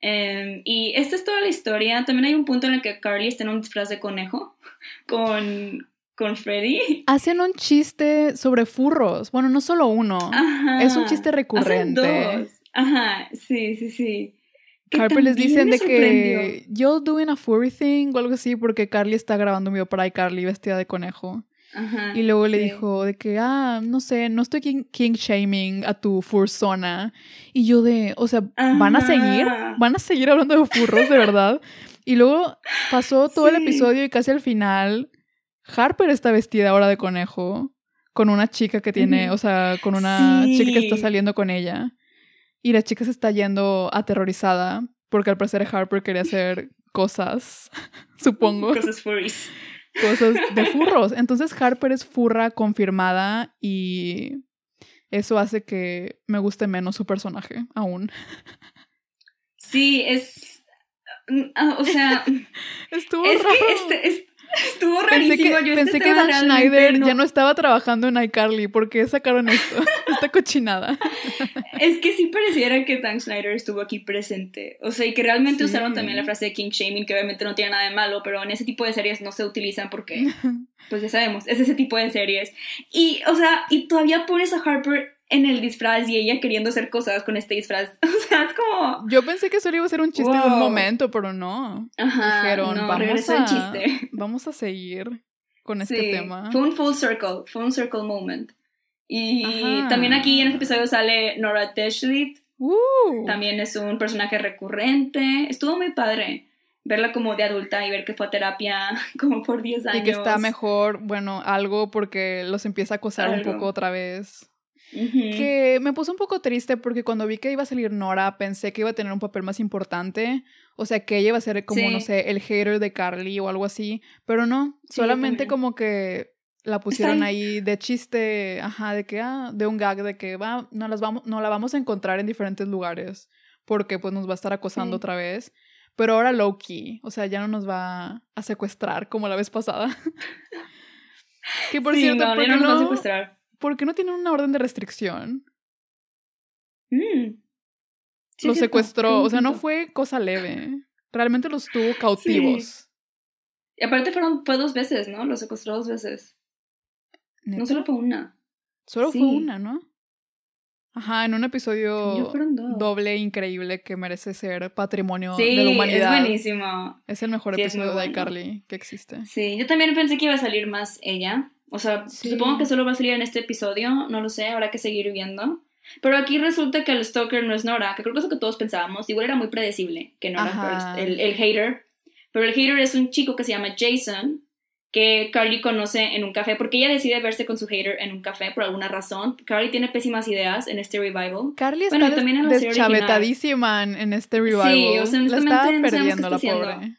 Em, y esta es toda la historia. También hay un punto en el que Carly está en un disfraz de conejo con, con Freddy. Hacen un chiste sobre furros. Bueno, no solo uno. Es un chiste recurrente. Hacen dos. Ajá, sí, sí, sí. Harper les dicen de que yo doing a furry thing o algo así porque Carly está grabando un video para iCarly vestida de conejo y luego le dijo de que, ah, no sé, no estoy king, shaming a tu fursona. Y yo de, o sea, ¿van a seguir? ¿Van a seguir hablando de furros, de verdad? Y luego pasó todo el episodio y casi al final, Harper está vestida ahora de conejo con una chica que tiene, o sea, con una chica que está saliendo con ella. Y la chica se está yendo aterrorizada porque al parecer Harper quería hacer cosas, supongo. Cosas furries cosas de furros. Entonces Harper es furra confirmada y eso hace que me guste menos su personaje aún. Sí, es... Ah, o sea... Estuvo es raro. Que este, Estuvo rarísimo. Pensé que, pensé que Dan Schneider ya no estaba trabajando en iCarly. ¿Por qué sacaron esto? Esta cochinada. Es que sí pareciera que Dan Schneider estuvo aquí presente. O sea, y que realmente usaron también la frase de King Shaming, que obviamente no tiene nada de malo, pero en ese tipo de series no se utilizan porque, pues ya sabemos, es ese tipo de series. Y, o sea, y todavía pones a Harper en el disfraz y ella queriendo hacer cosas con este disfraz. O sea, es como. Yo pensé que solo iba a ser un chiste de un momento, pero no. Ajá. Dijeron, vamos, a, chiste. vamos a seguir con este tema. Fue un full circle, fue un circle moment. Y también aquí en este episodio sale Nora Teshley. Uh. También es un personaje recurrente. Estuvo muy padre verla como de adulta y ver que fue a terapia como por 10 años. Y que está mejor, bueno, algo porque los empieza a acosar un poco otra vez. Que me puso un poco triste porque cuando vi que iba a salir Nora pensé que iba a tener un papel más importante. O sea, que ella iba a ser como, no sé, el hater de Carly o algo así. Pero no, solamente como que la pusieron ahí de chiste, ajá, de que, ah, de un gag, de que va, no, las vamos, no la vamos a encontrar en diferentes lugares porque pues nos va a estar acosando otra vez. Pero ahora Loki, o sea, ya no nos va a secuestrar como la vez pasada. que por cierto, no, no nos va a secuestrar ¿por qué no tienen una orden de restricción? Mm. los secuestró, o sea, no fue cosa leve. Realmente los tuvo cautivos. Y aparte fueron, fue dos veces, ¿no? Los secuestró dos veces. No solo fue una. Solo fue una, ¿no? Ajá, en un episodio doble increíble que merece ser patrimonio de la humanidad. Es buenísimo. Es el mejor episodio de iCarly que existe. Sí, yo también pensé que iba a salir más ella. O sea, supongo que solo va a salir en este episodio, no lo sé, habrá que seguir viendo. Pero aquí resulta que el stalker no es Nora, que creo que es lo que todos pensábamos. Igual era muy predecible que Nora el, el hater. Pero el hater es un chico que se llama Jason, que Carly conoce en un café, porque ella decide verse con su hater en un café por alguna razón. Carly tiene pésimas ideas en este revival. Carly está bueno, también en la deschavetadísima en, este revival. Sí, o sea, la estaba perdiendo la pobre.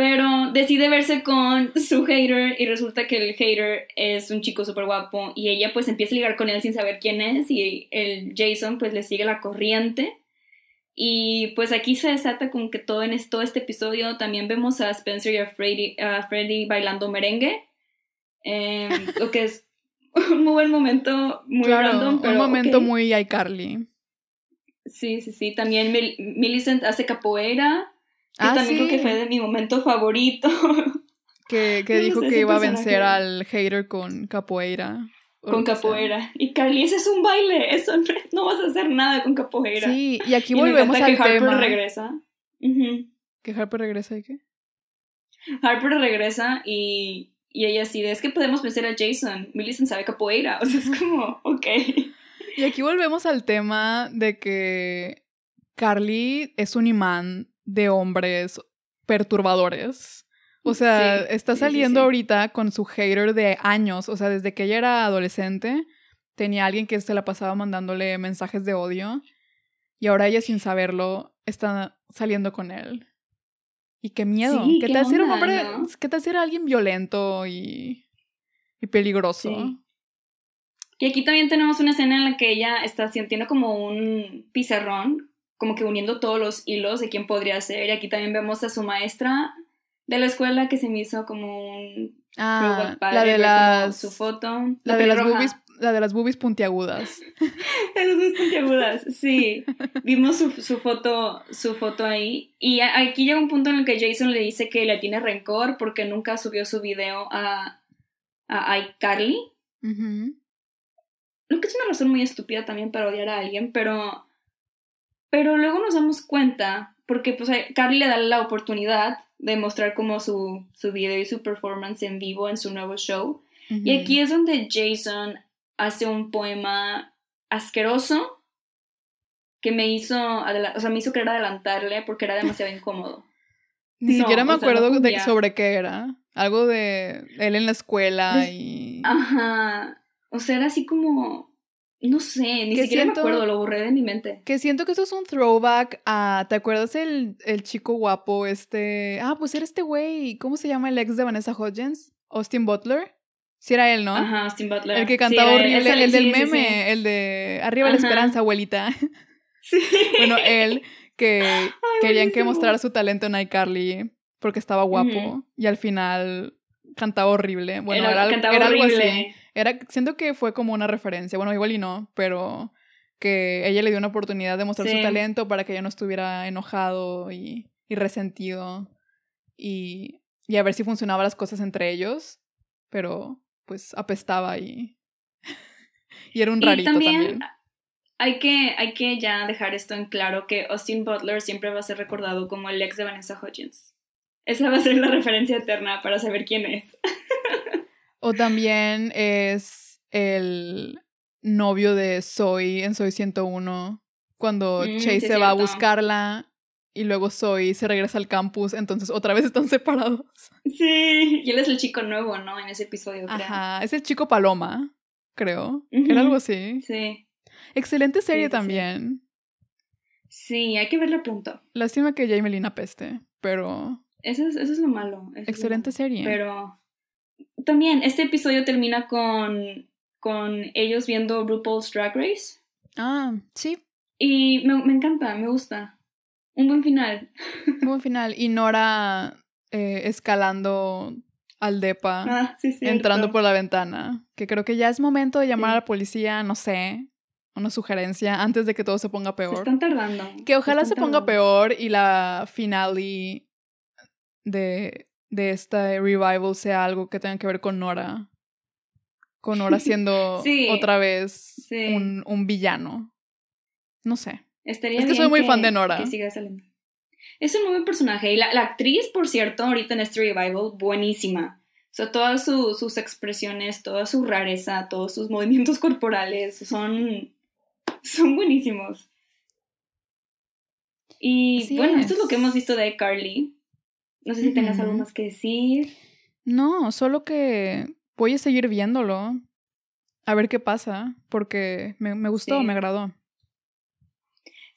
Pero decide verse con su hater y resulta que el hater es un chico súper guapo y ella pues empieza a ligar con él sin saber quién es y el Jason pues le sigue la corriente y pues aquí se desata con que todo en todo este episodio también vemos a Spencer y a Freddy, bailando merengue, em, lo que es un muy buen momento, muy random. un momento muy iCarly. Sí, sí, sí. También Millicent hace capoeira, que ah, también creo que fue de mi momento favorito. Que, que dijo que iba a vencer al hater con capoeira con capoeira. Y Carly, ese es un baile, eso no, vas a hacer nada con capoeira. Sí, y aquí volvemos al que Harper regresa. ¿Que Harper regresa y qué? Harper regresa y, y ella así es que podemos vencer a Jason. Millicent sabe capoeira, o sea, es como, ok. Y aquí volvemos al tema de que Carly es un imán de hombres perturbadores. O sea, está saliendo ahorita con su hater de años. O sea, desde que ella era adolescente, tenía alguien que se la pasaba mandándole mensajes de odio. Y ahora ella, sin saberlo, está saliendo con él. Y qué miedo. ¿Qué, tal si era un hombre? ¿Qué tal si era alguien violento y, y peligroso? Y aquí también tenemos una escena en la que ella está sintiendo como un pizarrón, como que uniendo todos los hilos de quién podría ser. Y aquí también vemos a su maestra de la escuela que se me hizo como un ah, la de las su foto la, de las boobies la de las boobies puntiagudas. De las boobies puntiagudas sí. Vimos su, su, foto su foto ahí. Y aquí llega un punto en el que Jason le dice que le tiene rencor porque nunca subió su video a a iCarly. Lo que es una razón muy estúpida también para odiar a alguien pero pero luego nos damos cuenta porque pues Carly le da la oportunidad de mostrar como su, su video y su performance en vivo en su nuevo show. Y aquí es donde Jason hace un poema asqueroso que me hizo, o sea, me hizo querer adelantarle porque era demasiado incómodo. Ni siquiera me acuerdo de, sobre qué era. Algo de él en la escuela y... Ajá. O sea, era así como no sé, ni siquiera me acuerdo, lo borré de mi mente. Que siento que eso es un throwback a. ¿Te acuerdas el, el chico guapo? Este. Ah, pues era este güey. ¿Cómo se llama el ex de Vanessa Hudgens? Austin Butler. Sí, era él, ¿no? Ajá, Austin Butler. El que cantaba horrible. el, del meme, el de Arriba la esperanza, abuelita. Sí. bueno, él que querían que mostrara su talento en iCarly porque estaba guapo y al final cantaba horrible. Bueno, era, era algo así. Era, siento que fue como una referencia, bueno, igual y no, pero que ella le dio una oportunidad de mostrar su talento para que ella no estuviera enojado y, y resentido y, y, a ver si funcionaban las cosas entre ellos, pero pues apestaba y, y era un rarito también. Hay que, hay que ya dejar esto en claro que Austin Butler siempre va a ser recordado como el ex de Vanessa Hudgens. Esa va a ser la referencia eterna para saber quién es. O también es el novio de Zoe en Zoe 101, cuando mm, Chase se va a buscarla y luego Zoe se regresa al campus, entonces otra vez están separados. Sí, y él es el chico nuevo, ¿no? En ese episodio, creo. Ajá, es el chico Paloma, creo. Era algo así. Sí. Excelente serie también. Sí, hay que verla pronto. Lástima que Jamie peste, pero... Eso es, eso es lo malo. Excelente serie. Pero también este episodio termina con, con ellos viendo RuPaul's Drag Race. Ah, sí. Y me, me encanta, me gusta. Un buen final. Un buen final. Y Nora eh, escalando al DEPA, ah, sí, entrando por la ventana. Que creo que ya es momento de llamar a la policía, no sé, una sugerencia antes de que todo se ponga peor. Se están tardando. Que ojalá se, ponga peor y la finale de de este revival sea algo que tenga que ver con Nora. Con Nora siendo otra vez un, un, villano. No sé. Estaría es que soy muy fan de Nora. Es un muy buen personaje. Y la, la, actriz, por cierto, ahorita en este revival, buenísima. O sea, todas sus expresiones, toda su rareza, todos sus movimientos corporales son son buenísimos. Y bueno, esto es lo que hemos visto de Carly. No sé si tengas algo más que decir. No, solo que voy a seguir viéndolo. A ver qué pasa, porque me, me gustó, me agradó.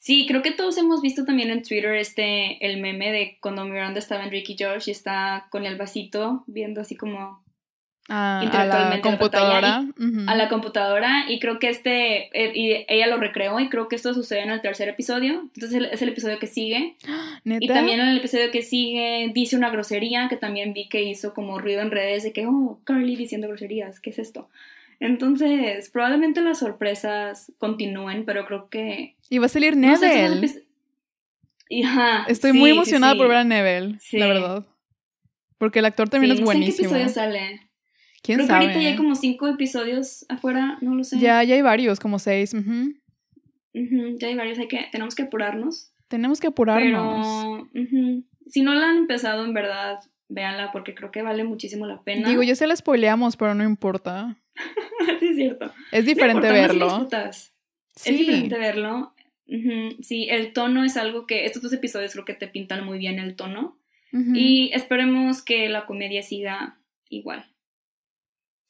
Sí, creo que todos hemos visto también en Twitter este, el meme de cuando Miranda estaba en Ricky George y está con el vasito viendo así como a, a la computadora. A la computadora. Y creo que este, eh, y ella lo recreó y creo que esto sucede en el tercer episodio. Entonces es el episodio que sigue. Y también en el episodio que sigue dice una grosería que también vi que hizo como ruido en redes de que, oh, Carly diciendo groserías, ¿qué es esto? Entonces, probablemente las sorpresas continúen, pero creo que... Y va a salir Neville. Estoy muy emocionada por ver a Neville, la verdad. Porque el actor también es buenísimo. qué episodio sale. ¿Quién Creo que ahorita ya hay como cinco episodios afuera, no lo sé. Ya, ya hay varios, como seis. ya hay varios, hay que, tenemos que apurarnos. Tenemos que apurarnos. Pero, si no la han empezado, en verdad, véanla porque creo que vale muchísimo la pena. Digo, yo se la spoileamos, pero no importa. sí, es cierto. Es diferente verlo. sí. Es diferente verlo. Sí, el tono es algo que estos dos episodios creo que te pintan muy bien el tono. Y esperemos que la comedia siga igual.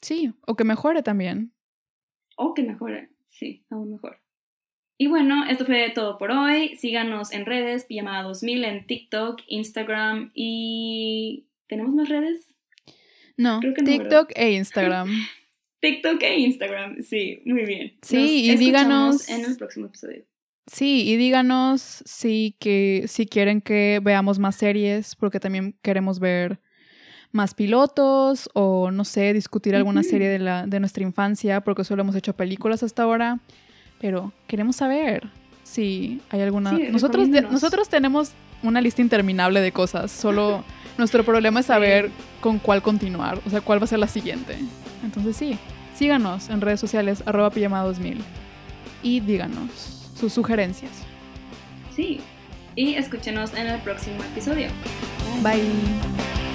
Sí, o que mejore también. O que mejore, sí, aún mejor. Y bueno, esto fue todo por hoy. Síganos en redes, Pijamada 2000 en TikTok, Instagram y... ¿Tenemos más redes? No, TikTok e Instagram. TikTok e Instagram, sí, muy bien. Sí, y díganos... En el próximo episodio. Sí, y díganos si, que, si quieren que veamos más series, porque también queremos ver más pilotos o, no sé, discutir alguna serie de, la, de nuestra infancia, porque solo hemos hecho películas hasta ahora. Pero queremos saber si hay alguna... nosotros, nosotros tenemos una lista interminable de cosas, solo nuestro problema es saber con cuál continuar, o sea, cuál va a ser la siguiente. Entonces sí, síganos en redes sociales, arroba pijama 2000 y díganos sus sugerencias. Sí, y escúchenos en el próximo episodio. Bye.